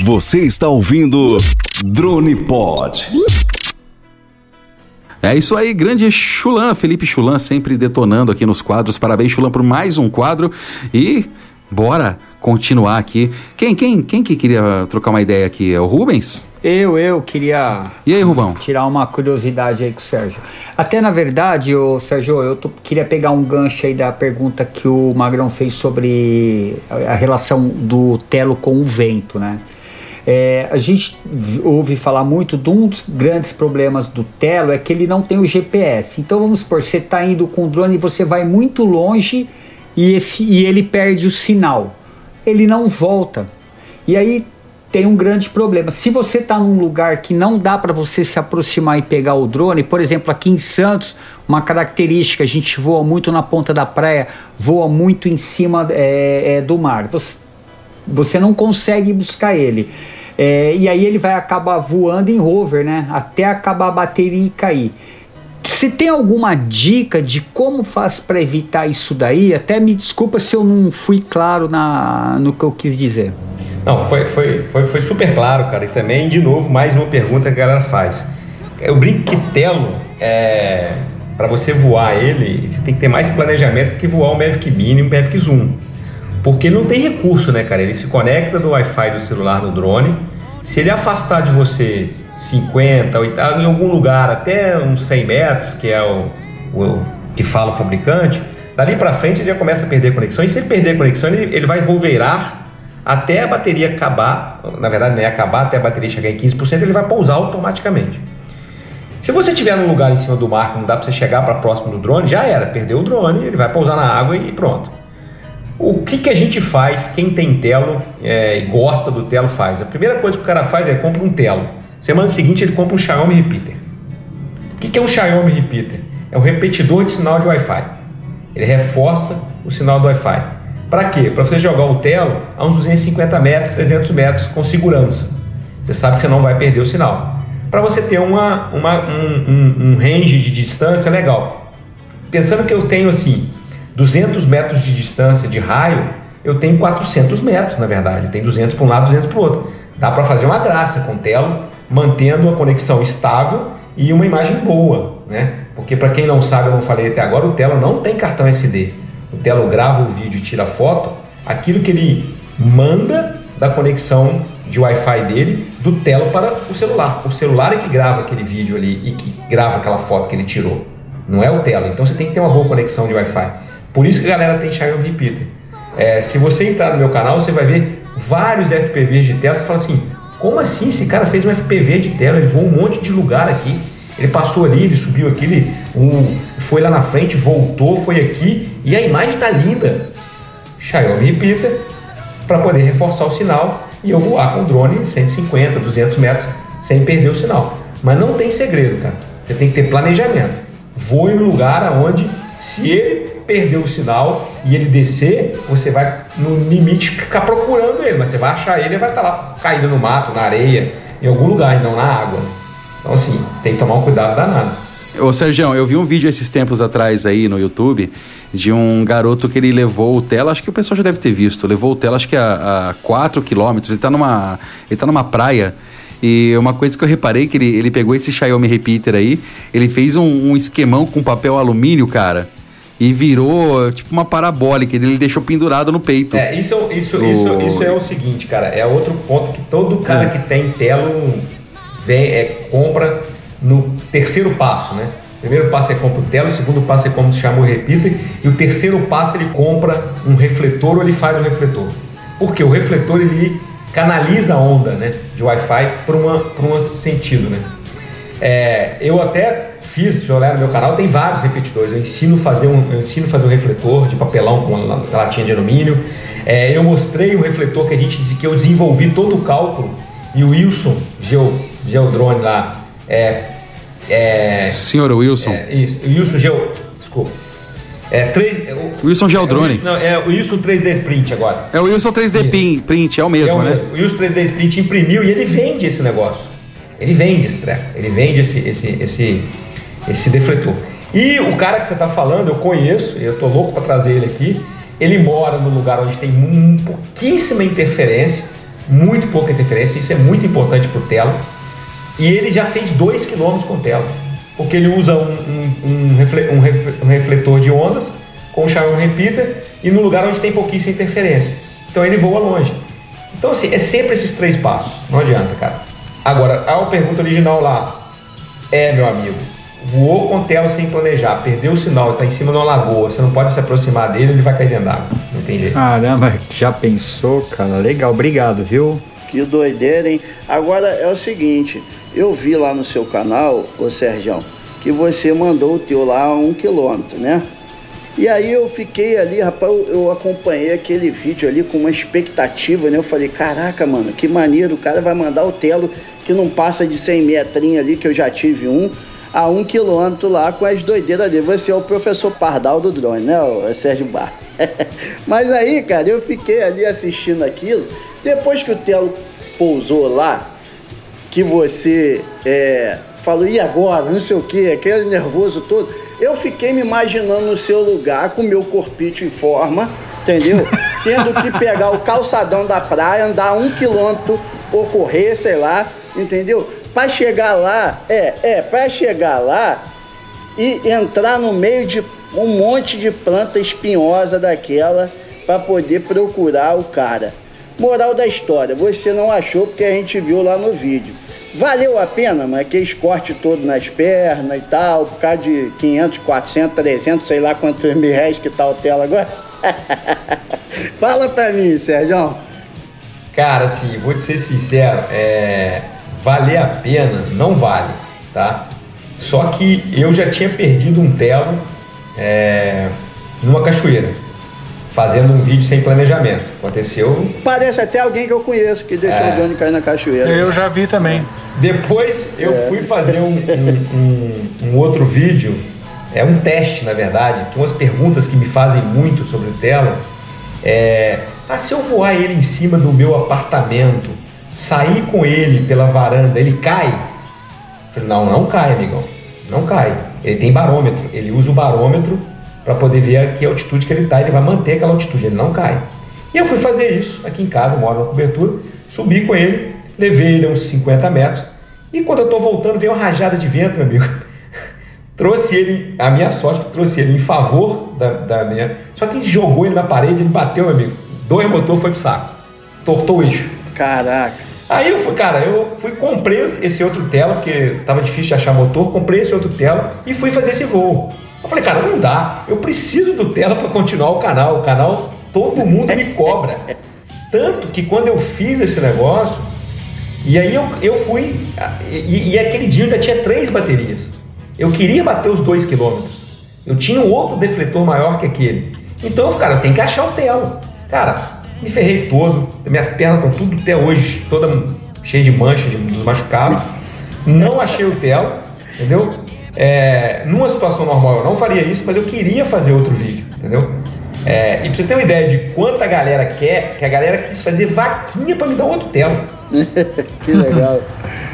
Speaker 9: Você está ouvindo Drone Pod.
Speaker 14: É isso aí, grande Chulan, Felipe Chulan sempre detonando aqui nos quadros. Parabéns, Chulan, por mais um quadro. E bora continuar aqui. Quem, quem, quem que queria trocar uma ideia aqui? É o Rubens?
Speaker 11: Eu, eu queria.
Speaker 14: E aí, Rubão?
Speaker 11: Tirar uma curiosidade aí com o Sérgio. Até na verdade, o Sérgio, eu tô, queria pegar um gancho aí da pergunta que o Magrão fez sobre a relação do telo com o vento, né? É, a gente ouve falar muito de um dos grandes problemas do Telo é que ele não tem o GPS. Então vamos supor, você está indo com o drone e você vai muito longe e, esse, e ele perde o sinal. Ele não volta. E aí tem um grande problema. Se você está num lugar que não dá para você se aproximar e pegar o drone, por exemplo, aqui em Santos, uma característica, a gente voa muito na ponta da praia, voa muito em cima é, é, do mar. Você, você não consegue buscar ele. É, e aí ele vai acabar voando em rover, né? Até acabar a bateria e cair. Você tem alguma dica de como faz para evitar isso daí? Até me desculpa se eu não fui claro na, no que eu quis dizer.
Speaker 13: Não, foi, foi, foi, foi super claro, cara. E também, de novo, mais uma pergunta que a galera faz. Eu brinco que Telo, é, para você voar ele, você tem que ter mais planejamento que voar um Mavic Mini e um Mavic Zoom. Porque ele não tem recurso, né, cara? Ele se conecta do Wi-Fi do celular no drone. Se ele afastar de você 50, 80, em algum lugar até uns 100 metros, que é o, o que fala o fabricante, dali para frente ele já começa a perder conexão. E se ele perder conexão, ele, ele vai roveirar até a bateria acabar. Na verdade, não é acabar, até a bateria chegar em 15%, ele vai pousar automaticamente. Se você estiver num lugar em cima do mar que não dá para você chegar para próximo do drone, já era, perdeu o drone, ele vai pousar na água e pronto. O que, que a gente faz, quem tem telo é, e gosta do telo faz? A primeira coisa que o cara faz é compra um telo. Semana seguinte ele compra um Xiaomi Repeater. O que, é um Xiaomi Repeater? É um repetidor de sinal de Wi-Fi. Ele reforça o sinal do Wi-Fi. Para quê? Para você jogar o telo a uns 250 metros, 300 metros com segurança. Você sabe que você não vai perder o sinal. Para você ter uma, uma um, um, um range de distância legal. Pensando que eu tenho assim 200 metros de distância de raio, eu tenho 400 metros, na verdade. Tem 200 para um lado, 200 para o outro. Dá para fazer uma graça com o telo, mantendo a conexão estável e uma imagem boa, né? Porque para quem não sabe, eu não falei até agora, o telo não tem cartão SD. O telo grava o vídeo e tira a foto, aquilo que ele manda da conexão de Wi-Fi dele do telo para o celular. O celular é que grava aquele vídeo ali e que grava aquela foto que ele tirou. Não é o telo. Então você tem que ter uma boa conexão de Wi-Fi. Por isso que a galera tem Xiaomi Repeater. É, se você entrar no meu canal, você vai ver vários FPVs de tela. Você fala assim: como assim esse cara fez um FPV de tela? Ele voou um monte de lugar aqui. Ele passou ali, ele subiu aqui, ele um, foi lá na frente, voltou, foi aqui e a imagem tá linda. Xiaomi Repeater para poder reforçar o sinal e eu voar com o drone 150, 200 metros sem perder o sinal. Mas não tem segredo, cara. Você tem que ter planejamento. Voe no lugar aonde se ele perder o sinal e ele descer, você vai no limite ficar procurando ele, mas você vai achar ele e vai estar lá caído no mato, na areia, em algum lugar e não na água. Então assim, tem que tomar um cuidado danado.
Speaker 14: Ô Sérgio, eu vi um vídeo esses tempos atrás aí no YouTube de um garoto que ele levou o tela, acho que o pessoal já deve ter visto, levou o tela acho que a, a 4 quilômetros, ele tá numa. Ele tá numa praia. E uma coisa que eu reparei que ele, ele pegou esse Xiaomi Repeater aí, ele fez um, um esquemão com papel alumínio, cara. E virou tipo uma parabólica, ele deixou pendurado no peito.
Speaker 13: É, isso, isso,
Speaker 14: O-
Speaker 13: isso, isso é o seguinte, cara. É outro ponto que todo cara que tem telo vem, é, compra no terceiro passo, né? O primeiro passo é compra o telo, o segundo passo é compra o Xiaomi Repeater e o terceiro passo ele compra um refletor ou ele faz um refletor. Porque o refletor ele canaliza a onda, né, de Wi-Fi para um sentido, né? É, eu até fiz, se olhar no meu canal, tem vários repetidores. Eu ensino a fazer um, eu ensino fazer um refletor de papelão com la- latinha de alumínio. É, eu mostrei o refletor que a gente que eu desenvolvi todo o cálculo e o Wilson Geo, Geodrone lá é, é
Speaker 14: Senhor Wilson.
Speaker 13: é, isso, Wilson Geo, desculpa. É, é, o,
Speaker 14: Wilson Geodrone.
Speaker 13: não, é o Wilson 3D Sprint agora.
Speaker 14: É o Wilson 3D Pin- Print, é o mesmo,
Speaker 13: É o
Speaker 14: né?
Speaker 13: mesmo. O Wilson 3D Sprint imprimiu e ele vende esse negócio. Ele vende esse treco. Ele vende esse, esse, esse, esse defletor. E o cara que você está falando, eu conheço, eu tô louco para trazer ele aqui. Ele mora num lugar onde tem mu- pouquíssima interferência, muito pouca interferência, isso é muito importante para o telo. E ele já fez 2 km com telo, porque ele usa um, um, um um um refletor de ondas com o Xiaomi Repeater e no lugar onde tem pouquíssima interferência. Então ele voa longe. Então, assim, é sempre esses três passos. Não adianta, cara. Agora, a pergunta original lá. É, meu amigo. Voou com tela sem planejar, perdeu o sinal, está em cima de uma lagoa, você não pode se aproximar dele, ele vai cair dentro d'água. Não tem jeito.
Speaker 11: Caramba, já pensou, cara? Legal, obrigado, viu?
Speaker 12: Que doideira, hein? Agora é o seguinte, eu vi lá no seu canal, ô Sergião, que você mandou o teu lá a um quilômetro, né? E aí eu fiquei ali, rapaz, eu, eu acompanhei aquele vídeo ali com uma expectativa, né? Eu falei, caraca, mano, que maneiro, o cara vai mandar o telo que não passa de 100 metrinhos ali, que eu já tive um, a um quilômetro lá com as doideiras dele. Você é o professor Pardal do drone, né, ô Sérgio Bar? Mas aí, cara, eu fiquei ali assistindo aquilo. Depois que o Telo pousou lá, que você é, falou, e agora? Não sei o que, aquele nervoso todo. Eu fiquei me imaginando no seu lugar, com meu corpite em forma, entendeu? Tendo que pegar o calçadão da praia, andar um quilômetro ou correr, sei lá, entendeu? Pra chegar lá, é, é, pra chegar lá e entrar no meio de um monte de planta espinhosa daquela para poder procurar o cara. Moral da história, você não achou porque a gente viu lá no vídeo. Valeu a pena, mas aquele corte todo nas pernas e tal, por causa de 500, 400, 300, sei lá quantos mil reais que tá o tela agora. Fala pra mim, Sérgio.
Speaker 13: Cara, assim, vou te ser sincero, é, valer a pena não vale, tá? Só que eu já tinha perdido um telo é, numa cachoeira, fazendo um vídeo sem planejamento. Aconteceu.
Speaker 12: Parece até alguém que eu conheço que deixou
Speaker 13: É.
Speaker 12: o drone cair na cachoeira.
Speaker 10: Eu já vi também.
Speaker 13: Depois eu
Speaker 12: É.
Speaker 13: fui fazer um, um- um- um outro vídeo, é um teste na verdade, umas perguntas que me fazem muito sobre o telo é: ah, se eu voar ele em cima do meu apartamento, sair com ele pela varanda, ele cai? Falei, não, não cai, amigão. Não cai. Ele tem barômetro. Ele usa o barômetro para poder ver a que altitude que ele está. Ele vai manter aquela altitude, ele não cai. E eu fui fazer isso aqui em casa, moro na cobertura, subi com ele, levei ele uns 50 metros. E quando eu tô voltando, veio uma rajada de vento, meu amigo. trouxe ele, a minha sorte que trouxe ele em favor da, da minha. Só que jogou ele na parede, ele bateu, meu amigo. Dois motores foi pro saco. Tortou o eixo.
Speaker 12: Caraca.
Speaker 13: Aí eu fui, cara, eu fui comprei esse outro tela, porque tava difícil de achar motor, comprei esse outro tela e fui fazer esse voo. Eu falei, cara, não dá. Eu preciso do tela para continuar o canal. O canal todo mundo me cobra. Tanto que quando eu fiz esse negócio, e aí eu, eu fui. E, e aquele dia eu ainda tinha três baterias. Eu queria bater os dois quilômetros. Eu tinha um outro defletor maior que aquele. Então, cara, eu tenho que achar o telo. Cara, me ferrei todo. Minhas pernas estão tudo até hoje, toda cheia de manchas, de, dos machucados. Não achei o telo, entendeu? É, numa situação normal eu não faria isso, mas eu queria fazer outro vídeo, entendeu? É, e pra você ter uma ideia de quanta galera quer, que a galera quis fazer vaquinha pra me dar outro telo
Speaker 12: que legal.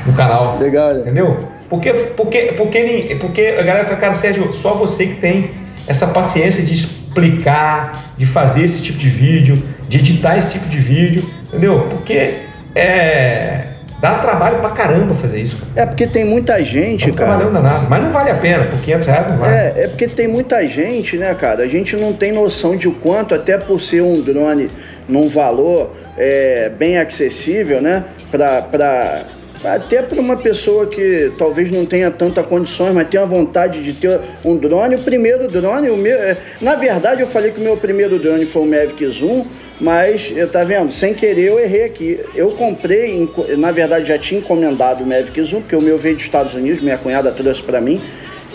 Speaker 13: no canal.
Speaker 12: Legal, né?
Speaker 13: Entendeu? Porque, porque, porque, ele, porque a galera fala, cara, Sérgio, só você que tem essa paciência de explicar, de fazer esse tipo de vídeo, de editar esse tipo de vídeo, entendeu? Porque é, dá trabalho pra caramba fazer isso.
Speaker 12: É porque tem muita gente,
Speaker 13: Não
Speaker 12: cara.
Speaker 13: trabalhando mas não vale a pena, por 500 reais não vale.
Speaker 12: É, é porque tem muita gente, né, cara? A gente não tem noção de o quanto, até por ser um drone num valor é, bem acessível, né? Pra, pra, até para uma pessoa que talvez não tenha tanta condições, mas tenha vontade de ter um drone. O primeiro drone, o meu, é, na verdade eu falei que o meu primeiro drone foi o Mavic Zoom, mas eu tá vendo, sem querer eu errei aqui. Eu comprei, na verdade já tinha encomendado o Mavic Zoom, porque o meu veio dos Estados Unidos, minha cunhada trouxe para mim.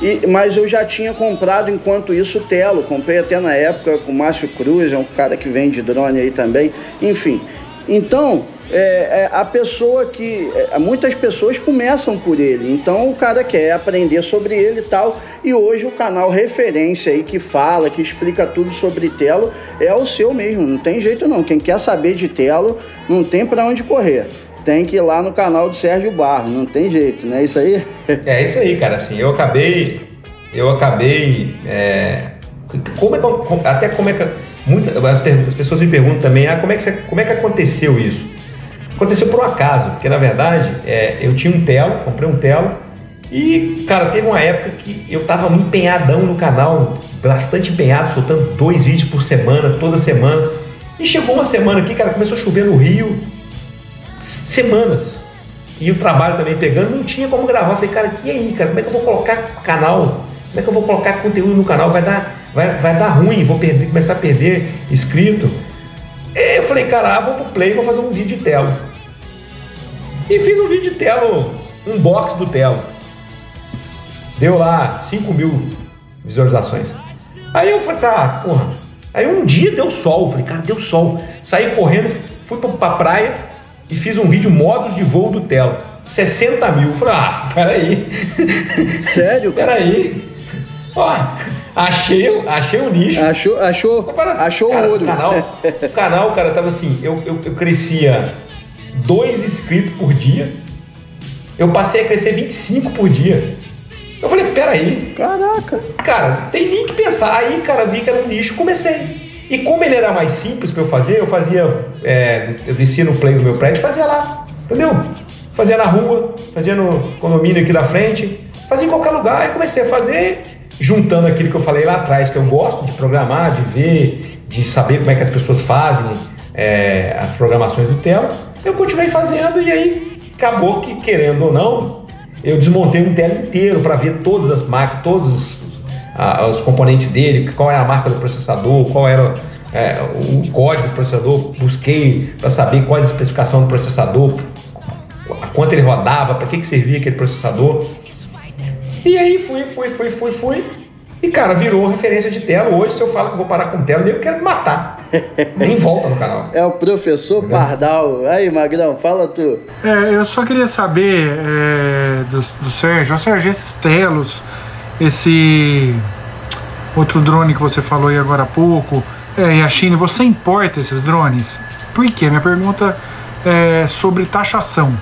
Speaker 12: E- mas eu já tinha comprado enquanto isso o Telo. Comprei até na época com o Márcio Cruz, é um cara que vende drone aí também. Enfim. Então, é, é, a pessoa que. é, muitas pessoas começam por ele. Então o cara quer aprender sobre ele e tal. E hoje o canal referência aí que fala, que explica tudo sobre Telo, é o seu mesmo. Não tem jeito não. Quem quer saber de Telo, não tem para onde correr. Tem que ir lá no canal do Sérgio Barro, não tem jeito, não é isso aí?
Speaker 13: É isso aí, cara. Assim, eu acabei. Eu acabei. é, como é que, até como é que. Muita, as, as pessoas me perguntam também, ah, como é, que, como é que aconteceu isso? Aconteceu por um acaso, porque na verdade é, eu tinha um telo, comprei um telo, e, cara, teve uma época que eu tava empenhadão no canal, bastante empenhado, soltando dois vídeos por semana, toda semana. E chegou uma semana aqui, cara, começou a chover no Rio, semanas. E o trabalho também pegando, não tinha como gravar. Falei, cara, e aí, cara, como é que eu vou colocar canal? Como é que eu vou colocar conteúdo no canal? Vai dar, vai, vai dar ruim, vou perder, começar a perder inscrito. Falei, cara, ah, vou pro play vou fazer um vídeo de telo. E fiz um vídeo de telo, um box do telo. Deu lá 5 mil visualizações. Aí eu falei, tá, porra. Aí um dia deu sol. Eu falei, cara, deu sol. Saí correndo, fui pra, pra praia e fiz um vídeo modos de voo do Telo. 60 mil. Eu falei, ah, peraí.
Speaker 12: Sério, cara?
Speaker 13: Peraí. Ó, achei, o- achei o nicho.
Speaker 12: Achou, achou, achou
Speaker 13: Cara,
Speaker 12: o ouro.
Speaker 13: O canal, o canal, cara, tava assim, eu, eu, eu crescia dois inscritos por dia. Eu passei a crescer 25 por dia. Eu falei, peraí.
Speaker 12: Caraca.
Speaker 13: Cara, tem nem que pensar. Aí, cara, vi que era um nicho, comecei. E como ele era mais simples pra eu fazer, eu fazia. é, eu descia no play do meu prédio e fazia lá. Entendeu? Fazia na rua, fazia no condomínio aqui da frente, fazia em qualquer lugar. Aí comecei a fazer, juntando aquilo que eu falei lá atrás, que eu gosto de programar, de ver, de saber como é que as pessoas fazem é, as programações do Telo. Eu continuei fazendo e aí acabou que, querendo ou não, eu desmontei um Telo inteiro para ver todas as máquinas, todos os, a- os componentes dele, qual era a marca do processador, qual era é, o código do processador, busquei para saber quais as especificações do processador, a quanto ele rodava, para que, que servia aquele processador. E aí fui, fui, fui, fui, fui. E cara, virou referência de tela. Hoje, se eu falo que vou parar com tela, eu quero me matar. Nem volta no canal.
Speaker 12: É o professor Pardal. Aí, Magrão, fala tu.
Speaker 10: É, eu só queria saber é, do, do Sérgio, Ô, Sérgio, esses telos, esse outro drone que você falou aí agora há pouco, é, e a China, você importa esses drones? Por quê? Minha pergunta é sobre taxação.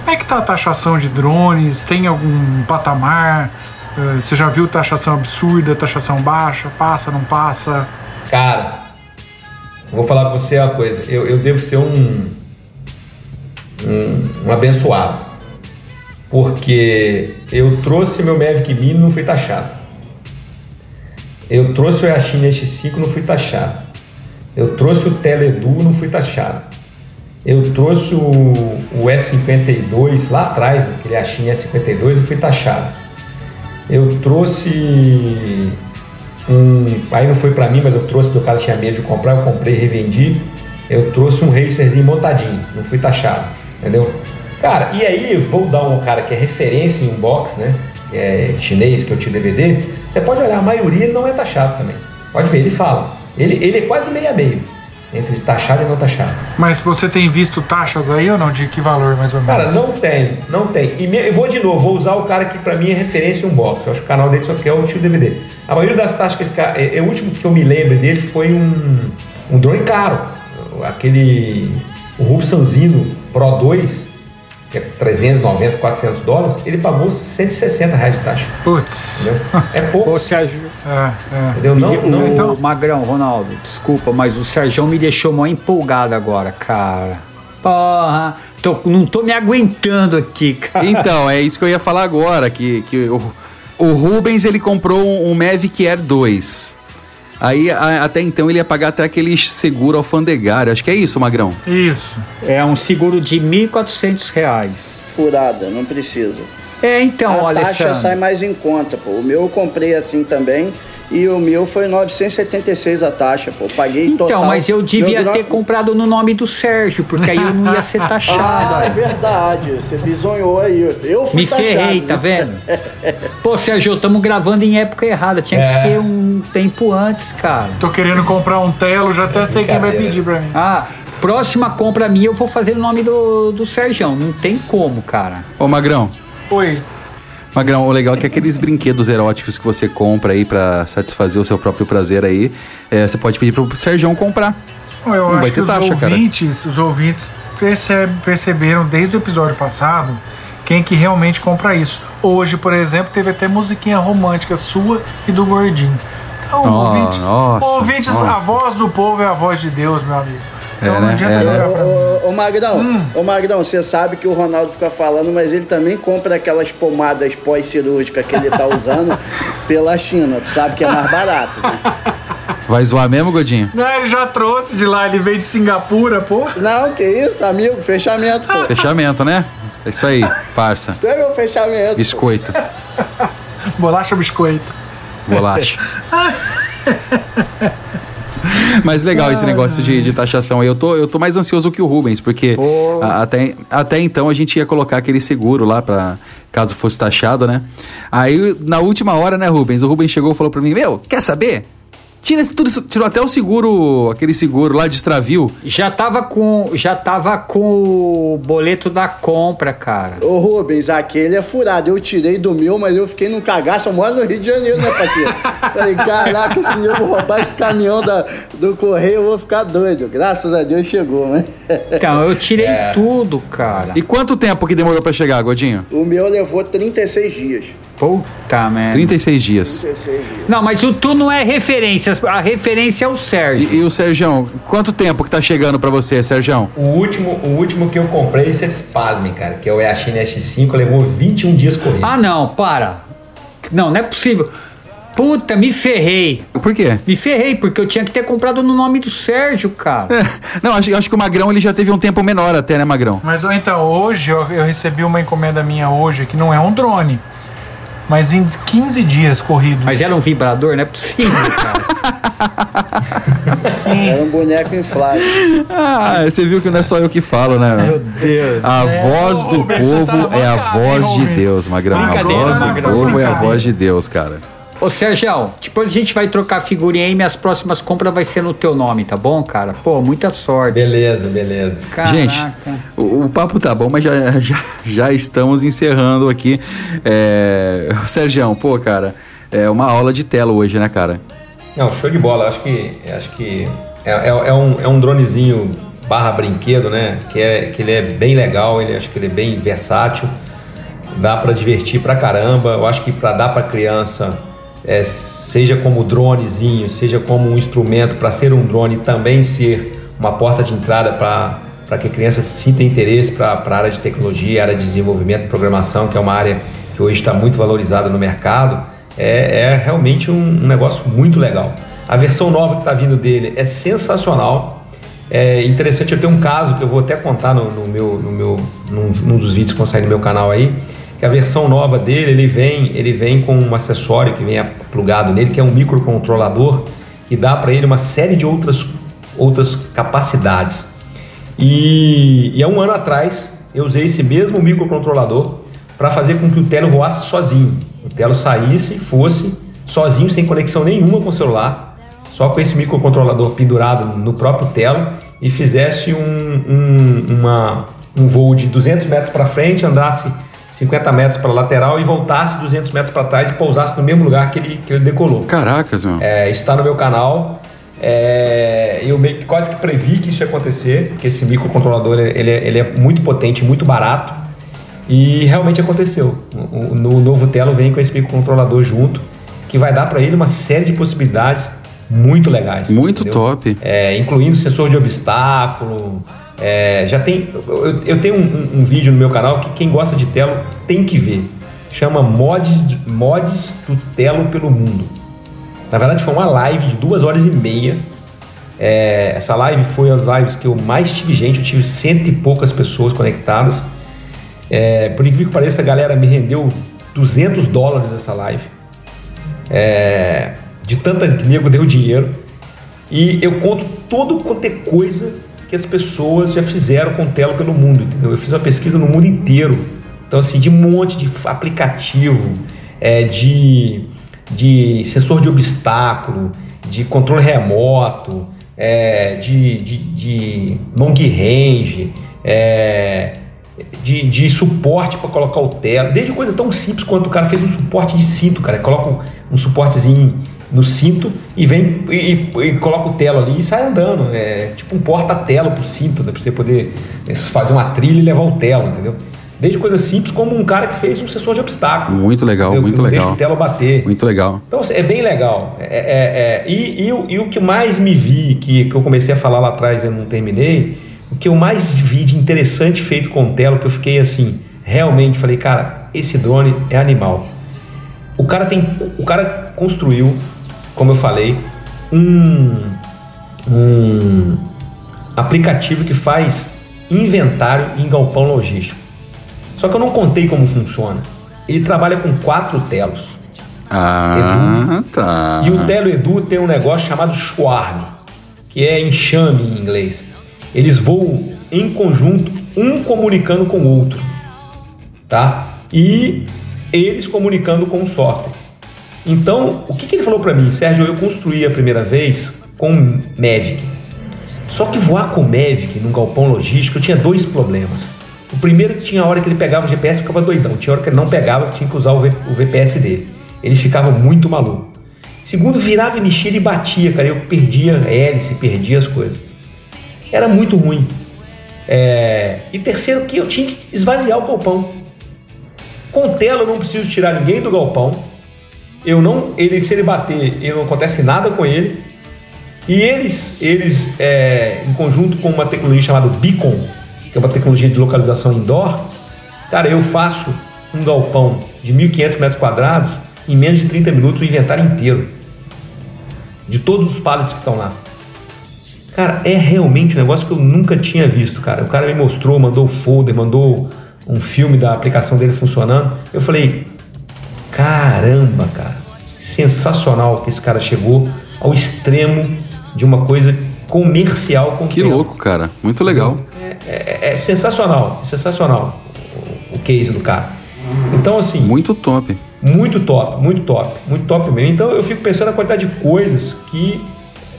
Speaker 10: Como é que tá a taxação de drones? Tem algum patamar? É, Você já viu taxação absurda, taxação baixa? Passa, não passa?
Speaker 13: Cara, vou falar pra você uma coisa. Eu, eu devo ser um, um, um abençoado. Porque eu trouxe meu Mavic Mini e não fui taxado. Eu trouxe o Yashin X5 e não fui taxado. Eu trouxe o Teledu não fui taxado. Eu trouxe o, o S52 lá atrás, aquele Yashin S52 e fui taxado. Eu trouxe um. Aí não foi pra mim, mas eu trouxe porque o cara tinha medo de comprar, eu comprei revendi. Eu trouxe um racerzinho montadinho, não fui taxado, entendeu? Cara, e aí vou dar um cara que é referência em unbox, né? que É chinês, que eu tinha DVD. Você pode olhar, a maioria não é taxado também. Pode ver, ele fala. Ele, ele é quase meio a meio entre taxado e não taxado.
Speaker 10: Mas você tem visto taxas aí ou não? De que valor mais ou menos?
Speaker 13: Cara, não tem, não tem. E me- eu vou de novo, vou usar o cara que pra mim é referência em unbox. Eu acho que o canal dele só quer o tio DVD. A maioria das taxas que esse cara. É, é o último que eu me lembro dele foi um, um drone caro. Aquele. O Rubsanzino Pro 2. que é 390, 400 dólares, ele pagou 160 reais de taxa.
Speaker 10: Putz.
Speaker 13: É pouco.
Speaker 11: Ô, Sérgio.
Speaker 10: É, é.
Speaker 13: Entendeu? Não, não,
Speaker 10: então.
Speaker 11: Magrão, Ronaldo, desculpa, mas o Sérgio me deixou mó empolgado agora, cara. Porra, tô, não tô me aguentando aqui, cara.
Speaker 14: Então, é isso que eu ia falar agora, que, que o, o Rubens ele comprou um, um Mavic Air 2. Aí a- até então ele ia pagar até aquele seguro alfandegário. Acho que é isso, Magrão.
Speaker 10: Isso.
Speaker 11: É um seguro de 1.400 reais.
Speaker 12: Furada, não precisa.
Speaker 11: É, então,
Speaker 12: a
Speaker 11: olha,
Speaker 12: taxa sai mais em conta, pô. O meu eu comprei assim também. E o meu foi 976 a taxa, pô. Paguei
Speaker 11: Então,
Speaker 12: total.
Speaker 11: mas eu devia
Speaker 12: Meu
Speaker 11: ter comprado no nome do Sérgio, porque aí eu não ia ser taxado.
Speaker 12: Ah, é verdade. Você bisonhou aí. Eu fui
Speaker 11: Me
Speaker 12: taxado,
Speaker 11: ferrei,
Speaker 12: né?
Speaker 11: tá vendo? Pô, Sérgio, estamos gravando em época errada. Tinha
Speaker 10: É.
Speaker 11: que ser um tempo antes, cara.
Speaker 10: Tô querendo comprar um telo, já até sei quem vai pedir pra mim.
Speaker 11: Ah, próxima compra minha eu vou fazer no nome do, do Sérgio. Não tem como, cara.
Speaker 14: Ô, Magrão.
Speaker 10: Oi.
Speaker 14: Magrão, o legal é que aqueles brinquedos eróticos que você compra aí pra satisfazer o seu próprio prazer aí, é, você pode pedir pro Sérgio comprar.
Speaker 10: Eu
Speaker 14: Não
Speaker 10: acho que os
Speaker 14: taxa, cara.
Speaker 10: ouvintes, os ouvintes percebe- perceberam desde o episódio passado quem que realmente compra isso. Hoje, por exemplo, teve até musiquinha romântica sua e do Gordinho. Então,
Speaker 14: Oh,
Speaker 10: ouvintes,
Speaker 14: nossa,
Speaker 10: ouvintes
Speaker 14: nossa.
Speaker 10: a voz do povo é a voz de Deus, meu amigo. Então
Speaker 14: É,
Speaker 10: não
Speaker 14: né?
Speaker 10: adianta
Speaker 14: É,
Speaker 10: jogar
Speaker 14: né?
Speaker 10: pra mim.
Speaker 12: Ô, ô, Magrão, ô Magrão, você sabe que o Ronaldo fica falando, mas ele também compra aquelas pomadas pós-cirúrgicas que ele tá usando pela China. Tu sabe que é mais barato, né?
Speaker 14: Vai zoar mesmo, Godinho?
Speaker 10: Não, ele já trouxe de lá, ele veio de Singapura, pô.
Speaker 12: Não, que isso, amigo, fechamento, pô.
Speaker 14: Fechamento, né? É isso aí, parça.
Speaker 12: Tu é meu fechamento.
Speaker 14: Biscoito,
Speaker 10: Bolacha ou biscoito?
Speaker 14: bolacha. Mas legal esse negócio de, de taxação aí. Eu tô, eu tô mais ansioso que o Rubens, porque a- até, até então a gente ia colocar aquele seguro lá pra caso fosse taxado, né? Aí na última hora, né, Rubens? O Rubens chegou e falou pra mim: Meu, quer saber? Tira tudo isso, tirou até o seguro, aquele seguro lá de extravio.
Speaker 11: Já tava com, já tava com o boleto da compra, cara.
Speaker 12: Ô Rubens, aquele é furado. Eu tirei do meu, mas eu fiquei num cagaço. Eu moro no Rio de Janeiro, né, parceiro? Falei, caraca, se eu roubar esse caminhão da, do correio, eu vou ficar doido. Graças a Deus chegou, né?
Speaker 11: Então, eu tirei tudo, cara.
Speaker 14: E quanto tempo que demorou pra chegar, Godinho?
Speaker 12: O meu levou 36 dias.
Speaker 11: Puta merda.
Speaker 14: 36 dias.
Speaker 12: 36 dias.
Speaker 11: Não, mas o tu não é referência. A referência é o Sérgio.
Speaker 14: E, e o Sergião, quanto tempo que tá chegando pra você, Sergião?
Speaker 13: O último, o último que eu comprei, vocês pasmem, cara, que é o Yashin S5, levou 21 dias corridos.
Speaker 11: Ah, não, para. Não, não é possível. Puta, me ferrei.
Speaker 14: Por quê?
Speaker 11: Me ferrei, porque eu tinha que ter comprado no nome do Sérgio, cara.
Speaker 14: Não, acho, acho que o Magrão ele já teve um tempo menor até, né, Magrão?
Speaker 10: Mas então, hoje eu, eu recebi uma encomenda minha hoje, que não é um drone. Mas em 15 dias corridos.
Speaker 11: Mas era um vibrador, não é possível, cara.
Speaker 12: Era um boneco inflável.
Speaker 14: Ah, você viu que não é só eu que falo, né?
Speaker 11: Meu Deus.
Speaker 14: A voz do
Speaker 10: Rubens, tá
Speaker 14: povo é a voz de? Deus, Magrão. A voz do povo é a voz de Deus, cara.
Speaker 11: Ô, Sérgio, depois a gente vai trocar figurinha aí, minhas próximas compras vai ser no teu nome, tá bom, cara? Pô, muita sorte.
Speaker 13: Beleza, beleza.
Speaker 11: Caraca.
Speaker 14: Gente, o, o papo tá bom, mas já, já, já estamos encerrando aqui. É... Sergião, pô, cara, é uma aula de tela hoje, né, cara?
Speaker 13: Não, show de bola. Acho que, acho que é, é, é um, é um dronezinho barra brinquedo, né? Que, é, que ele é bem legal, ele, acho que ele é bem versátil. Dá pra divertir pra caramba. Eu acho que pra dar pra criança, é, seja como dronezinho, seja como um instrumento para ser um drone, também ser uma porta de entrada para que a criança sinta interesse para a área de tecnologia, área de desenvolvimento e programação, que é uma área que hoje está muito valorizada no mercado, é, é realmente um, um negócio muito legal. A versão nova que está vindo dele é sensacional. É interessante, eu tenho um caso que eu vou até contar no, no meu, no meu, num, num dos vídeos que sair no meu canal aí, que a versão nova dele, ele vem, ele vem com um acessório que vem plugado nele, que é um microcontrolador, que dá para ele uma série de outras, outras capacidades. E, e há um ano atrás, eu usei esse mesmo microcontrolador para fazer com que o Telo voasse sozinho. O Telo saísse, fosse sozinho, sem conexão nenhuma com o celular, só com esse microcontrolador pendurado no próprio Telo e fizesse um, um, uma, um voo de 200 metros para frente, andasse 50 metros para a lateral e voltasse 200 metros para trás e pousasse no mesmo lugar que ele, que ele decolou.
Speaker 14: Caracas, meu.
Speaker 13: É, isso está no meu canal. É, eu meio que quase que previ que isso ia acontecer, porque esse microcontrolador ele é, ele é muito potente, muito barato E realmente aconteceu. O, o- no novo Telo vem com esse microcontrolador junto, que vai dar para ele uma série de possibilidades muito legais.
Speaker 14: Muito
Speaker 13: entendeu?
Speaker 14: top.
Speaker 13: É, incluindo sensor de obstáculo. É, já tem. Eu, eu tenho um, um- vídeo no meu canal que quem gosta de Telo tem que ver. Chama Mods, Mods do Telo pelo Mundo. Na verdade, foi uma live de duas horas e meia. É, essa live foi as lives que eu mais tive gente, eu tive cento e poucas pessoas conectadas. É, por incrível que pareça, a galera me rendeu 200 dólares nessa live. É, de tanta nego deu dinheiro. E eu conto todo quanto é coisa que as pessoas já fizeram com Telo pelo mundo, entendeu? Eu fiz uma pesquisa no mundo inteiro. Então, assim, de um monte de aplicativo, é, de, de sensor de obstáculo, de controle remoto, é, de, de, de long range, é, de, de suporte para colocar o telo, desde coisa tão simples quanto o cara fez um suporte de cinto, cara, coloca um, um suportezinho no cinto e vem e, e- e coloca o telo ali e sai andando, é tipo um porta-telo pro cinto, né, para você poder fazer uma trilha e levar o telo, entendeu? Desde coisa simples como um cara que fez um sensor de obstáculo.
Speaker 14: Muito legal,
Speaker 13: entendeu?
Speaker 14: muito
Speaker 13: não
Speaker 14: legal.
Speaker 13: Deixa o telo bater.
Speaker 14: Muito legal.
Speaker 13: Então assim, é bem legal. É, é- é- e, e o- e o que mais me vi, que, que eu comecei a falar lá atrás e eu não terminei, o que eu mais vi de interessante feito com o Telo, que eu fiquei assim, realmente falei, cara, esse drone é animal. O cara tem. O cara construiu, como eu falei, um, um aplicativo que faz inventário em galpão logístico. Só que eu não contei como funciona. Ele trabalha com quatro telos.
Speaker 14: Ah, tá.
Speaker 13: E o Telo Edu tem um negócio chamado Swarm, que é enxame em inglês. Eles voam em conjunto, um comunicando com o outro, tá? E eles comunicando com o software. Então, o que, que ele falou para mim? Sérgio, eu construí a primeira vez com Mavic. Só que voar com Mavic num galpão logístico eu tinha dois problemas. O primeiro que tinha a hora que ele pegava o GPS ficava doidão. Tinha hora que ele não pegava, tinha que usar o, V- o VPS dele. Ele ficava muito maluco. Segundo, virava e mexia e batia, cara. Eu perdia hélice, perdia as coisas. Era muito ruim. É, E terceiro, que eu tinha que esvaziar o galpão. Com tela eu não preciso tirar ninguém do galpão. Eu não, ele se ele bater, ele não acontece nada com ele. E eles, eles é, em conjunto com uma tecnologia chamada Beacon, que é uma tecnologia de localização indoor, cara, eu faço um galpão de 1.500 metros quadrados em menos de 30 minutos o inventário inteiro de todos os pallets que estão lá. Cara, é realmente um negócio que eu nunca tinha visto, cara. O cara me mostrou, mandou o folder, mandou um filme da aplicação dele funcionando. Eu falei, caramba, cara, sensacional que esse cara chegou ao extremo de uma coisa comercial com
Speaker 14: Que louco, cara. Muito legal.
Speaker 13: é, é sensacional, sensacional o, o case do cara. Então, assim.
Speaker 14: Muito top.
Speaker 13: Muito top, muito top, muito top mesmo. Então, eu fico pensando na quantidade de coisas que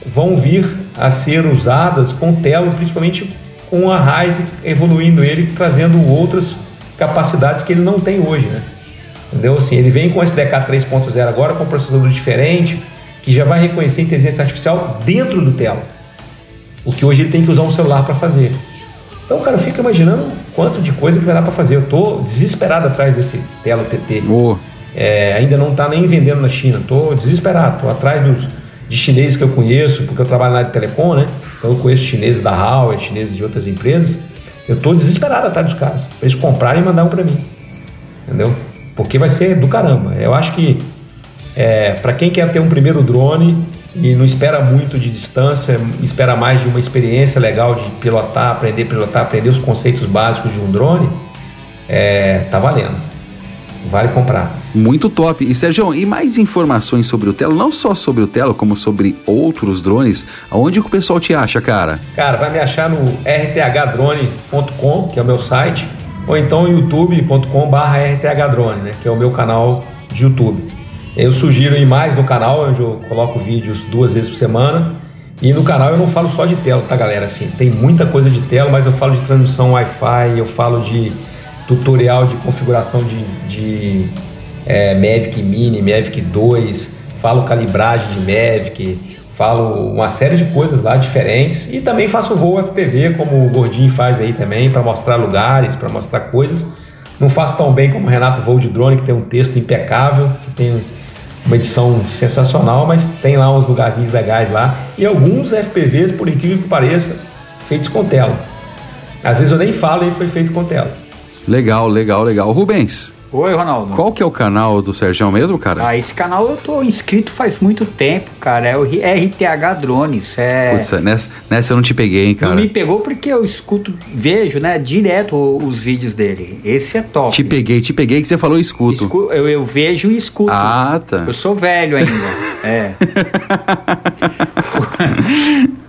Speaker 13: vão vir a ser usadas com o Telo, principalmente com a Ryze evoluindo ele, trazendo outras capacidades que ele não tem hoje, né? Entendeu? Assim, ele vem com o SDK 3.0 agora, com um processador diferente, que já vai reconhecer inteligência artificial dentro do Telo. O que hoje ele tem que usar um celular para fazer. Então, cara, eu fico imaginando quanto de coisa que vai dar para fazer. Eu tô desesperado atrás desse Telo TT. É, ainda não tá nem vendendo na China. Tô desesperado. Tô atrás dos de chineses que eu conheço, porque eu trabalho na área de telecom, né? Então eu conheço chineses da Huawei, chineses de outras empresas. Eu tô desesperado atrás dos caras, para eles comprarem e mandar um para mim. Entendeu? Porque vai ser do caramba. Eu acho que é, para quem quer ter um primeiro drone e não espera muito de distância, espera mais de uma experiência legal de pilotar, aprender a pilotar, aprender os conceitos básicos de um drone, é, tá valendo. Vale comprar.
Speaker 14: Muito top. E Sérgio, e mais informações sobre o Telo, não só sobre o Telo, como sobre outros drones, aonde que o pessoal te acha, cara?
Speaker 13: Cara, vai me achar no rthdrone.com, que é o meu site, ou então youtube.com.br rthdrone, né, que é o meu canal de YouTube. Eu sugiro ir mais no canal, onde eu coloco vídeos duas vezes por semana. E no canal eu não falo só de tela, tá, galera? Assim, tem muita coisa de tela, mas eu falo de transmissão Wi-Fi, eu falo de tutorial de configuração de, de é, Mavic Mini, Mavic 2, falo calibragem de Mavic, falo uma série de coisas lá diferentes e também faço voo FPV, como o Gordinho faz aí também, para mostrar lugares, para mostrar coisas. Não faço tão bem como o Renato Voo de Drone, que tem um texto impecável, que tem uma edição sensacional, mas tem lá uns lugarzinhos legais lá. E alguns FPVs, por incrível que pareça, feitos com tela. Às vezes eu nem falo e foi feito com tela.
Speaker 14: Legal, legal, legal. Rubens.
Speaker 11: Oi, Ronaldo.
Speaker 14: Qual que é o canal do Sergião mesmo, cara?
Speaker 11: Ah, esse canal eu tô inscrito faz muito tempo, cara. É o RTH Drones. É...
Speaker 14: Putz, nessa, nessa eu não te peguei, hein, cara.
Speaker 11: Não me pegou porque eu escuto, vejo, né, direto os vídeos dele. Esse é top.
Speaker 14: Te peguei, te peguei que você falou escuto.
Speaker 11: Escu eu, eu vejo e escuto.
Speaker 14: Ah, tá.
Speaker 11: Eu sou velho ainda. é.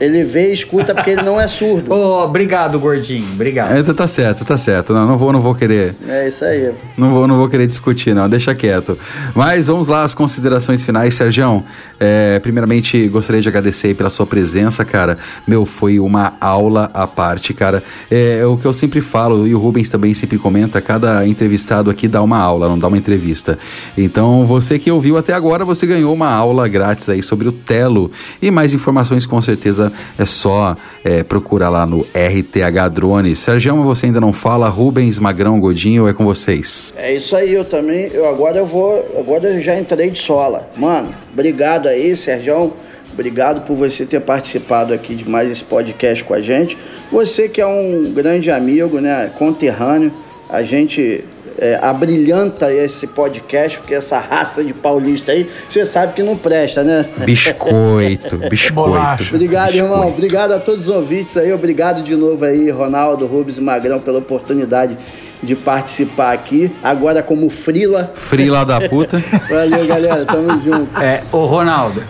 Speaker 12: Ele vê e escuta porque ele não é surdo.
Speaker 11: Oh, obrigado, gordinho. Obrigado.
Speaker 14: É, tá certo, tá certo. Não, não vou, não vou querer.
Speaker 12: É isso aí.
Speaker 14: Não vou, não vou querer discutir, não. Deixa quieto. Mas vamos lá as considerações finais, Sergião. É, primeiramente, gostaria de agradecer pela sua presença, cara. Meu, foi uma aula à parte, cara. É, é o que eu sempre falo, e o Rubens também sempre comenta, cada entrevistado aqui dá uma aula, não dá uma entrevista. Então, você que ouviu até agora, você ganhou uma aula grátis aí sobre o Telo. E mais informações, com certeza, é só é, procurar lá no RTH Drone. Sergião, você ainda não fala, Rubens, Magrão, Godinho, é com vocês.
Speaker 12: É isso aí, eu também. Eu agora eu vou. Agora eu já entrei de sola. Mano, obrigado aí, Sergião. Obrigado por você ter participado aqui de mais esse podcast com a gente. Você que é um grande amigo, né? Conterrâneo. A gente é, abrilhanta esse podcast, porque essa raça de paulista aí, você sabe que não presta, né?
Speaker 14: Biscoito, biscoito.
Speaker 12: Obrigado,
Speaker 14: biscoito.
Speaker 12: irmão. Obrigado a todos os ouvintes aí. Obrigado de novo aí, Ronaldo, Rubens e Magrão, pela oportunidade de participar aqui. Agora como frila.
Speaker 14: Frila da puta.
Speaker 12: Valeu, galera. Tamo junto.
Speaker 11: É, ô Ronaldo,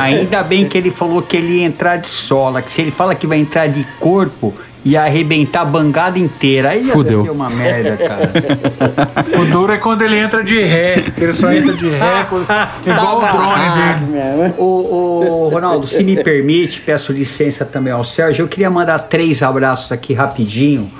Speaker 11: ainda bem que ele falou que ele ia entrar de sola, que se ele fala que vai entrar de corpo, ia arrebentar a bangada inteira. Aí ia
Speaker 14: Fudeu.
Speaker 11: ser uma merda, cara.
Speaker 10: O duro é quando ele entra de ré, ele só entra de ré, quando- igual o drone dele.
Speaker 11: Ô, ô, Ronaldo, se me permite, peço licença também ao Sérgio. Eu queria mandar três abraços aqui rapidinho.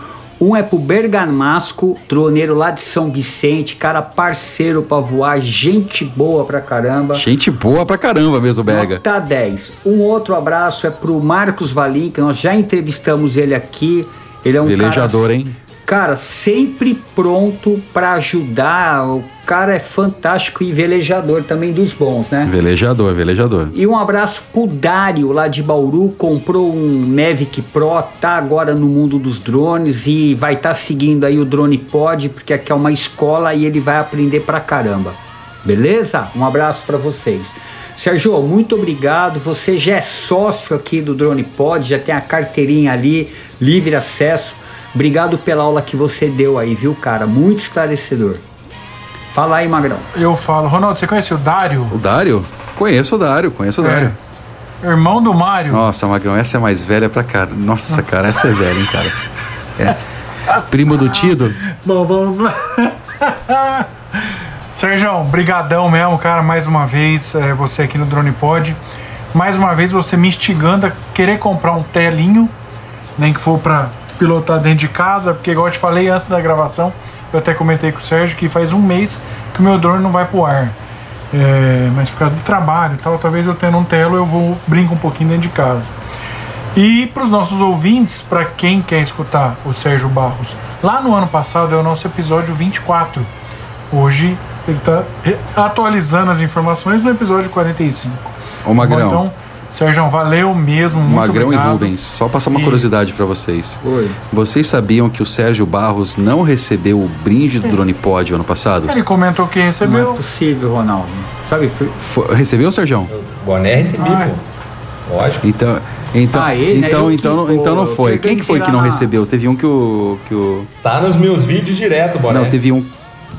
Speaker 11: Um é pro Bergamasco, droneiro lá de São Vicente, cara parceiro pra voar, gente boa pra caramba.
Speaker 14: Gente boa pra caramba mesmo, Berga.
Speaker 11: Nota 10. Um outro abraço é pro Marcos Valim, que nós já entrevistamos ele aqui. Ele é um
Speaker 14: Velejador,
Speaker 11: cara,
Speaker 14: hein?
Speaker 11: Cara, sempre pronto pra ajudar. O cara é fantástico e velejador também dos bons, né?
Speaker 14: Velejador, velejador.
Speaker 11: E um abraço pro Dário lá de Bauru, comprou um Mavic Pro, tá agora no mundo dos drones e vai estar seguindo aí o Drone Pod, porque aqui é uma escola e ele vai aprender pra caramba. Beleza? Um abraço pra vocês. Sérgio, muito obrigado. Você já é sócio aqui do Drone Pod, já tem a carteirinha ali, livre acesso. Obrigado pela aula que você deu aí, viu, cara? Muito esclarecedor. Fala aí, Magrão.
Speaker 10: Eu falo, Ronaldo, você conhece o Dário?
Speaker 14: O Dário? Conheço o Dário, conheço o
Speaker 10: É.
Speaker 14: Dário.
Speaker 10: Irmão do Mário.
Speaker 14: Nossa, Magrão, essa é mais velha pra cara. Nossa, cara, essa é velha, hein, cara. É. Primo do Tido?
Speaker 10: Bom, vamos lá. Sérgio, brigadão mesmo, cara, mais uma vez, é, você aqui no Drone Pod. Mais uma vez você me instigando a querer comprar um telinho, nem que for pra pilotar dentro de casa, porque igual eu te falei antes da gravação, eu até comentei com o Sérgio que faz um mês que o meu drone não vai pro ar. É, mas por causa do trabalho e tal, talvez eu tendo um telo eu vou brinco um pouquinho dentro de casa. E para os nossos ouvintes, para quem quer escutar o Sérgio Barros, lá no ano passado é o nosso episódio 24. Hoje ele está atualizando as informações no episódio 45.
Speaker 14: Ô, Magrão.
Speaker 10: Então, Sérgio, valeu mesmo. Muito
Speaker 14: Magrão
Speaker 10: obrigado.
Speaker 14: e Rubens, só passar uma
Speaker 10: E-
Speaker 14: curiosidade pra vocês.
Speaker 11: Oi.
Speaker 14: Vocês sabiam que o Sérgio Barros não recebeu o brinde do Drone Pod ano passado?
Speaker 10: Ele comentou que
Speaker 11: Não é
Speaker 10: recebeu.
Speaker 11: possível, Ronaldo. Sabe?
Speaker 14: Foi- recebeu, Sérgio?
Speaker 13: Boné recebi,
Speaker 10: Ah.
Speaker 13: pô. Lógico.
Speaker 14: Então, então,
Speaker 11: Ah, ele, né?
Speaker 14: então,
Speaker 11: Eu
Speaker 14: então,
Speaker 11: que-
Speaker 14: então não
Speaker 11: eu
Speaker 14: foi.
Speaker 11: que
Speaker 14: Quem que foi que não
Speaker 11: na-
Speaker 14: recebeu? Teve um que o que o
Speaker 13: Tá nos meus vídeos direto, boné.
Speaker 14: Não, teve um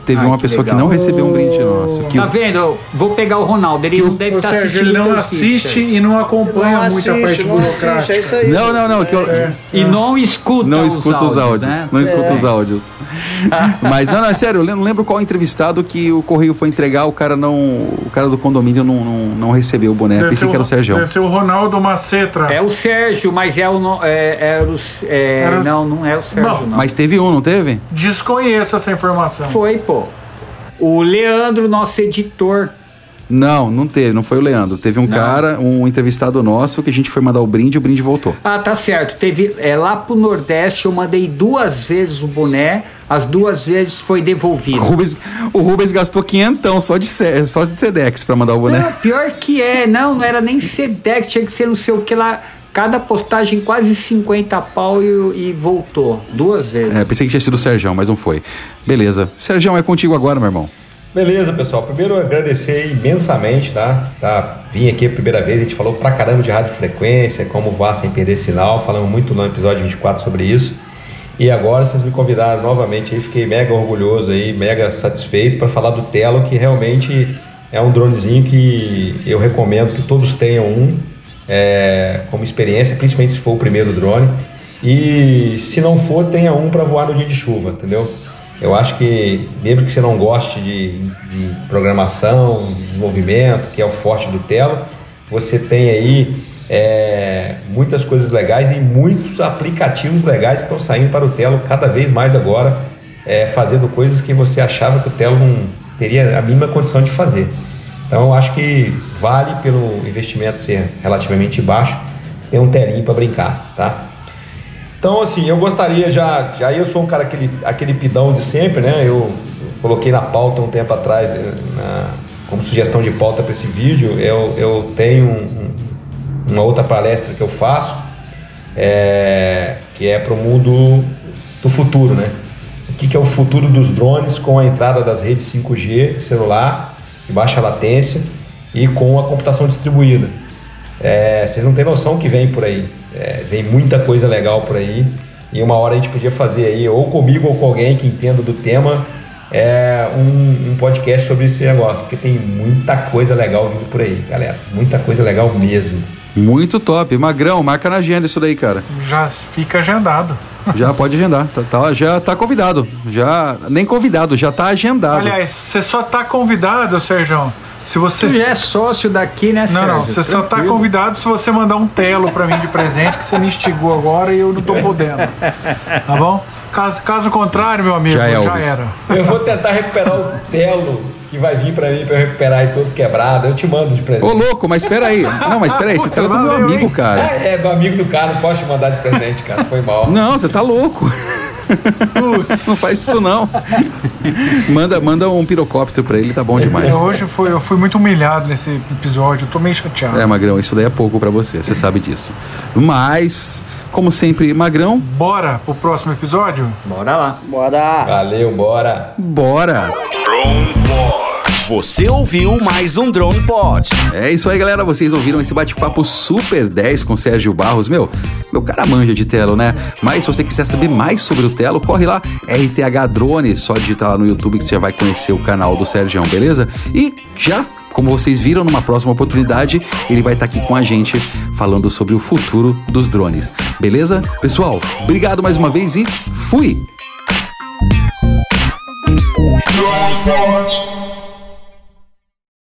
Speaker 14: teve
Speaker 11: Ai,
Speaker 14: uma
Speaker 11: que
Speaker 14: pessoa que
Speaker 11: legal.
Speaker 14: não recebeu um brinde nosso. Que
Speaker 11: Tá
Speaker 14: o-
Speaker 11: vendo? Vou pegar o Ronaldo. Ele não deve
Speaker 10: O
Speaker 11: estar
Speaker 10: Sérgio
Speaker 11: assistindo.
Speaker 10: ele não assiste e não acompanha
Speaker 12: Não
Speaker 10: muito a parte
Speaker 12: não assiste, é
Speaker 10: burocrática.
Speaker 12: isso aí.
Speaker 14: Não, não, não, que eu-
Speaker 10: É.
Speaker 11: E não escuta
Speaker 14: não
Speaker 11: os
Speaker 14: escuta os áudios,
Speaker 11: né?
Speaker 14: não escuta
Speaker 12: É.
Speaker 14: os áudios. Mas não, não, é sério, eu não lembro qual entrevistado que o correio foi entregar, o cara não, o cara do condomínio não, não, não recebeu o boné.
Speaker 10: Deve
Speaker 14: Pensei que era o Sérgio.
Speaker 10: Deve ser o Ronaldo Macetra.
Speaker 11: É o Sérgio, mas é o. no- É, é o é, Não, não é o Sérgio,
Speaker 10: Bom,
Speaker 11: não.
Speaker 14: Mas teve um, não teve?
Speaker 10: Desconheço essa informação.
Speaker 11: Foi, pô. O Leandro, nosso editor.
Speaker 14: Não, não teve, não foi o Leandro. Teve um cara, um entrevistado nosso, que a gente foi mandar o brinde e o brinde voltou.
Speaker 11: Ah, tá certo. Teve é, lá pro Nordeste, eu mandei duas vezes o boné, as duas vezes foi devolvido.
Speaker 14: O Rubens, o Rubens gastou quinhentão só de, só de Sedex pra mandar o boné.
Speaker 11: Não, pior que é, não, não era nem Sedex, tinha que ser não sei o que lá. Cada postagem quase 50 pau e, e voltou. Duas vezes.
Speaker 14: É, pensei que tinha sido o Serjão, mas não foi. Beleza. Serjão, é contigo agora, meu irmão.
Speaker 13: Beleza, pessoal. Primeiro agradecer imensamente, tá? tá? Vim aqui a primeira vez, a gente falou pra caramba de radiofrequência, como voar sem perder sinal, falamos muito no episódio 24 sobre isso. E agora vocês me convidaram novamente aí, fiquei mega orgulhoso aí, mega satisfeito para falar do Telo, que realmente é um dronezinho que eu recomendo que todos tenham um é, como experiência, principalmente se for o primeiro drone. E se não for, tenha um para voar no dia de chuva, entendeu? Eu acho que, mesmo que você não goste de, de programação, de desenvolvimento, que é o forte do Telo, você tem aí é, muitas coisas legais e muitos aplicativos legais estão saindo para o Telo cada vez mais agora, é, fazendo coisas que você achava que o Telo não teria a mínima condição de fazer. Então, acho que vale pelo investimento ser relativamente baixo, ter um telinho para brincar, tá? Então, assim, eu gostaria já, já eu sou um cara aquele, aquele pidão de sempre, né? Eu, coloquei na pauta um tempo atrás, eh, na- como sugestão de pauta para esse vídeo, eu, eu tenho um- uma outra palestra que eu faço, é, que é para o mundo do futuro, né? O que, que é o futuro dos drones com a entrada das redes 5G celular, de baixa latência e com a computação distribuída. É, vocês não têm noção que vem por aí. É, vem muita coisa legal por aí. E uma hora a gente podia fazer aí, ou comigo ou com alguém que entenda do tema, é, um, um podcast sobre esse negócio. Porque tem muita coisa legal vindo por aí, galera. Muita coisa legal mesmo.
Speaker 14: Muito top. Magrão, marca na agenda isso daí, cara.
Speaker 10: Já fica agendado.
Speaker 14: Já pode agendar. Tá, tá- já tá convidado. Já. Nem convidado, já tá agendado.
Speaker 10: Aliás, você só tá convidado, Sérgio. Se você.
Speaker 11: Tu já é sócio daqui, né,
Speaker 10: Não, não,
Speaker 11: Sérgio?
Speaker 10: você só tá convidado se você mandar um telo pra mim de presente, que você me instigou agora e eu não tô podendo. Tá bom? Caso, caso contrário, meu amigo,
Speaker 14: Já é,
Speaker 10: já era.
Speaker 13: Eu vou tentar recuperar o telo que vai vir pra mim pra eu recuperar aí todo quebrado. Eu te mando de presente.
Speaker 14: Ô, louco, mas espera aí. Não, mas espera aí, você tá do meu amigo, cara.
Speaker 13: É, é do amigo do cara, não posso te mandar de presente, cara. Foi mal.
Speaker 14: Não, você tá louco. não faz isso não. manda, manda um pirocóptero pra ele, tá bom demais.
Speaker 10: É, hoje foi, eu fui muito humilhado nesse episódio, eu tô meio chateado.
Speaker 14: É, Magrão, isso daí é pouco pra você, você sabe disso. Mas, como sempre, Magrão.
Speaker 10: Bora pro próximo episódio?
Speaker 11: Bora lá.
Speaker 12: Bora!
Speaker 13: Valeu, bora.
Speaker 14: Bora!
Speaker 8: Você ouviu mais um Drone Pod.
Speaker 14: É isso aí, galera. Vocês ouviram esse bate-papo super 10 com Sérgio Barros. Meu, meu cara manja de Telo, né? Mas se você quiser saber mais sobre o Telo, corre lá, RTH Drone. Só digitar lá no YouTube que você já vai conhecer o canal do Sérgio, beleza? E já. Como vocês viram, numa próxima oportunidade, ele vai estar aqui com a gente falando sobre o futuro dos drones. Beleza? Pessoal, obrigado mais uma vez e fui!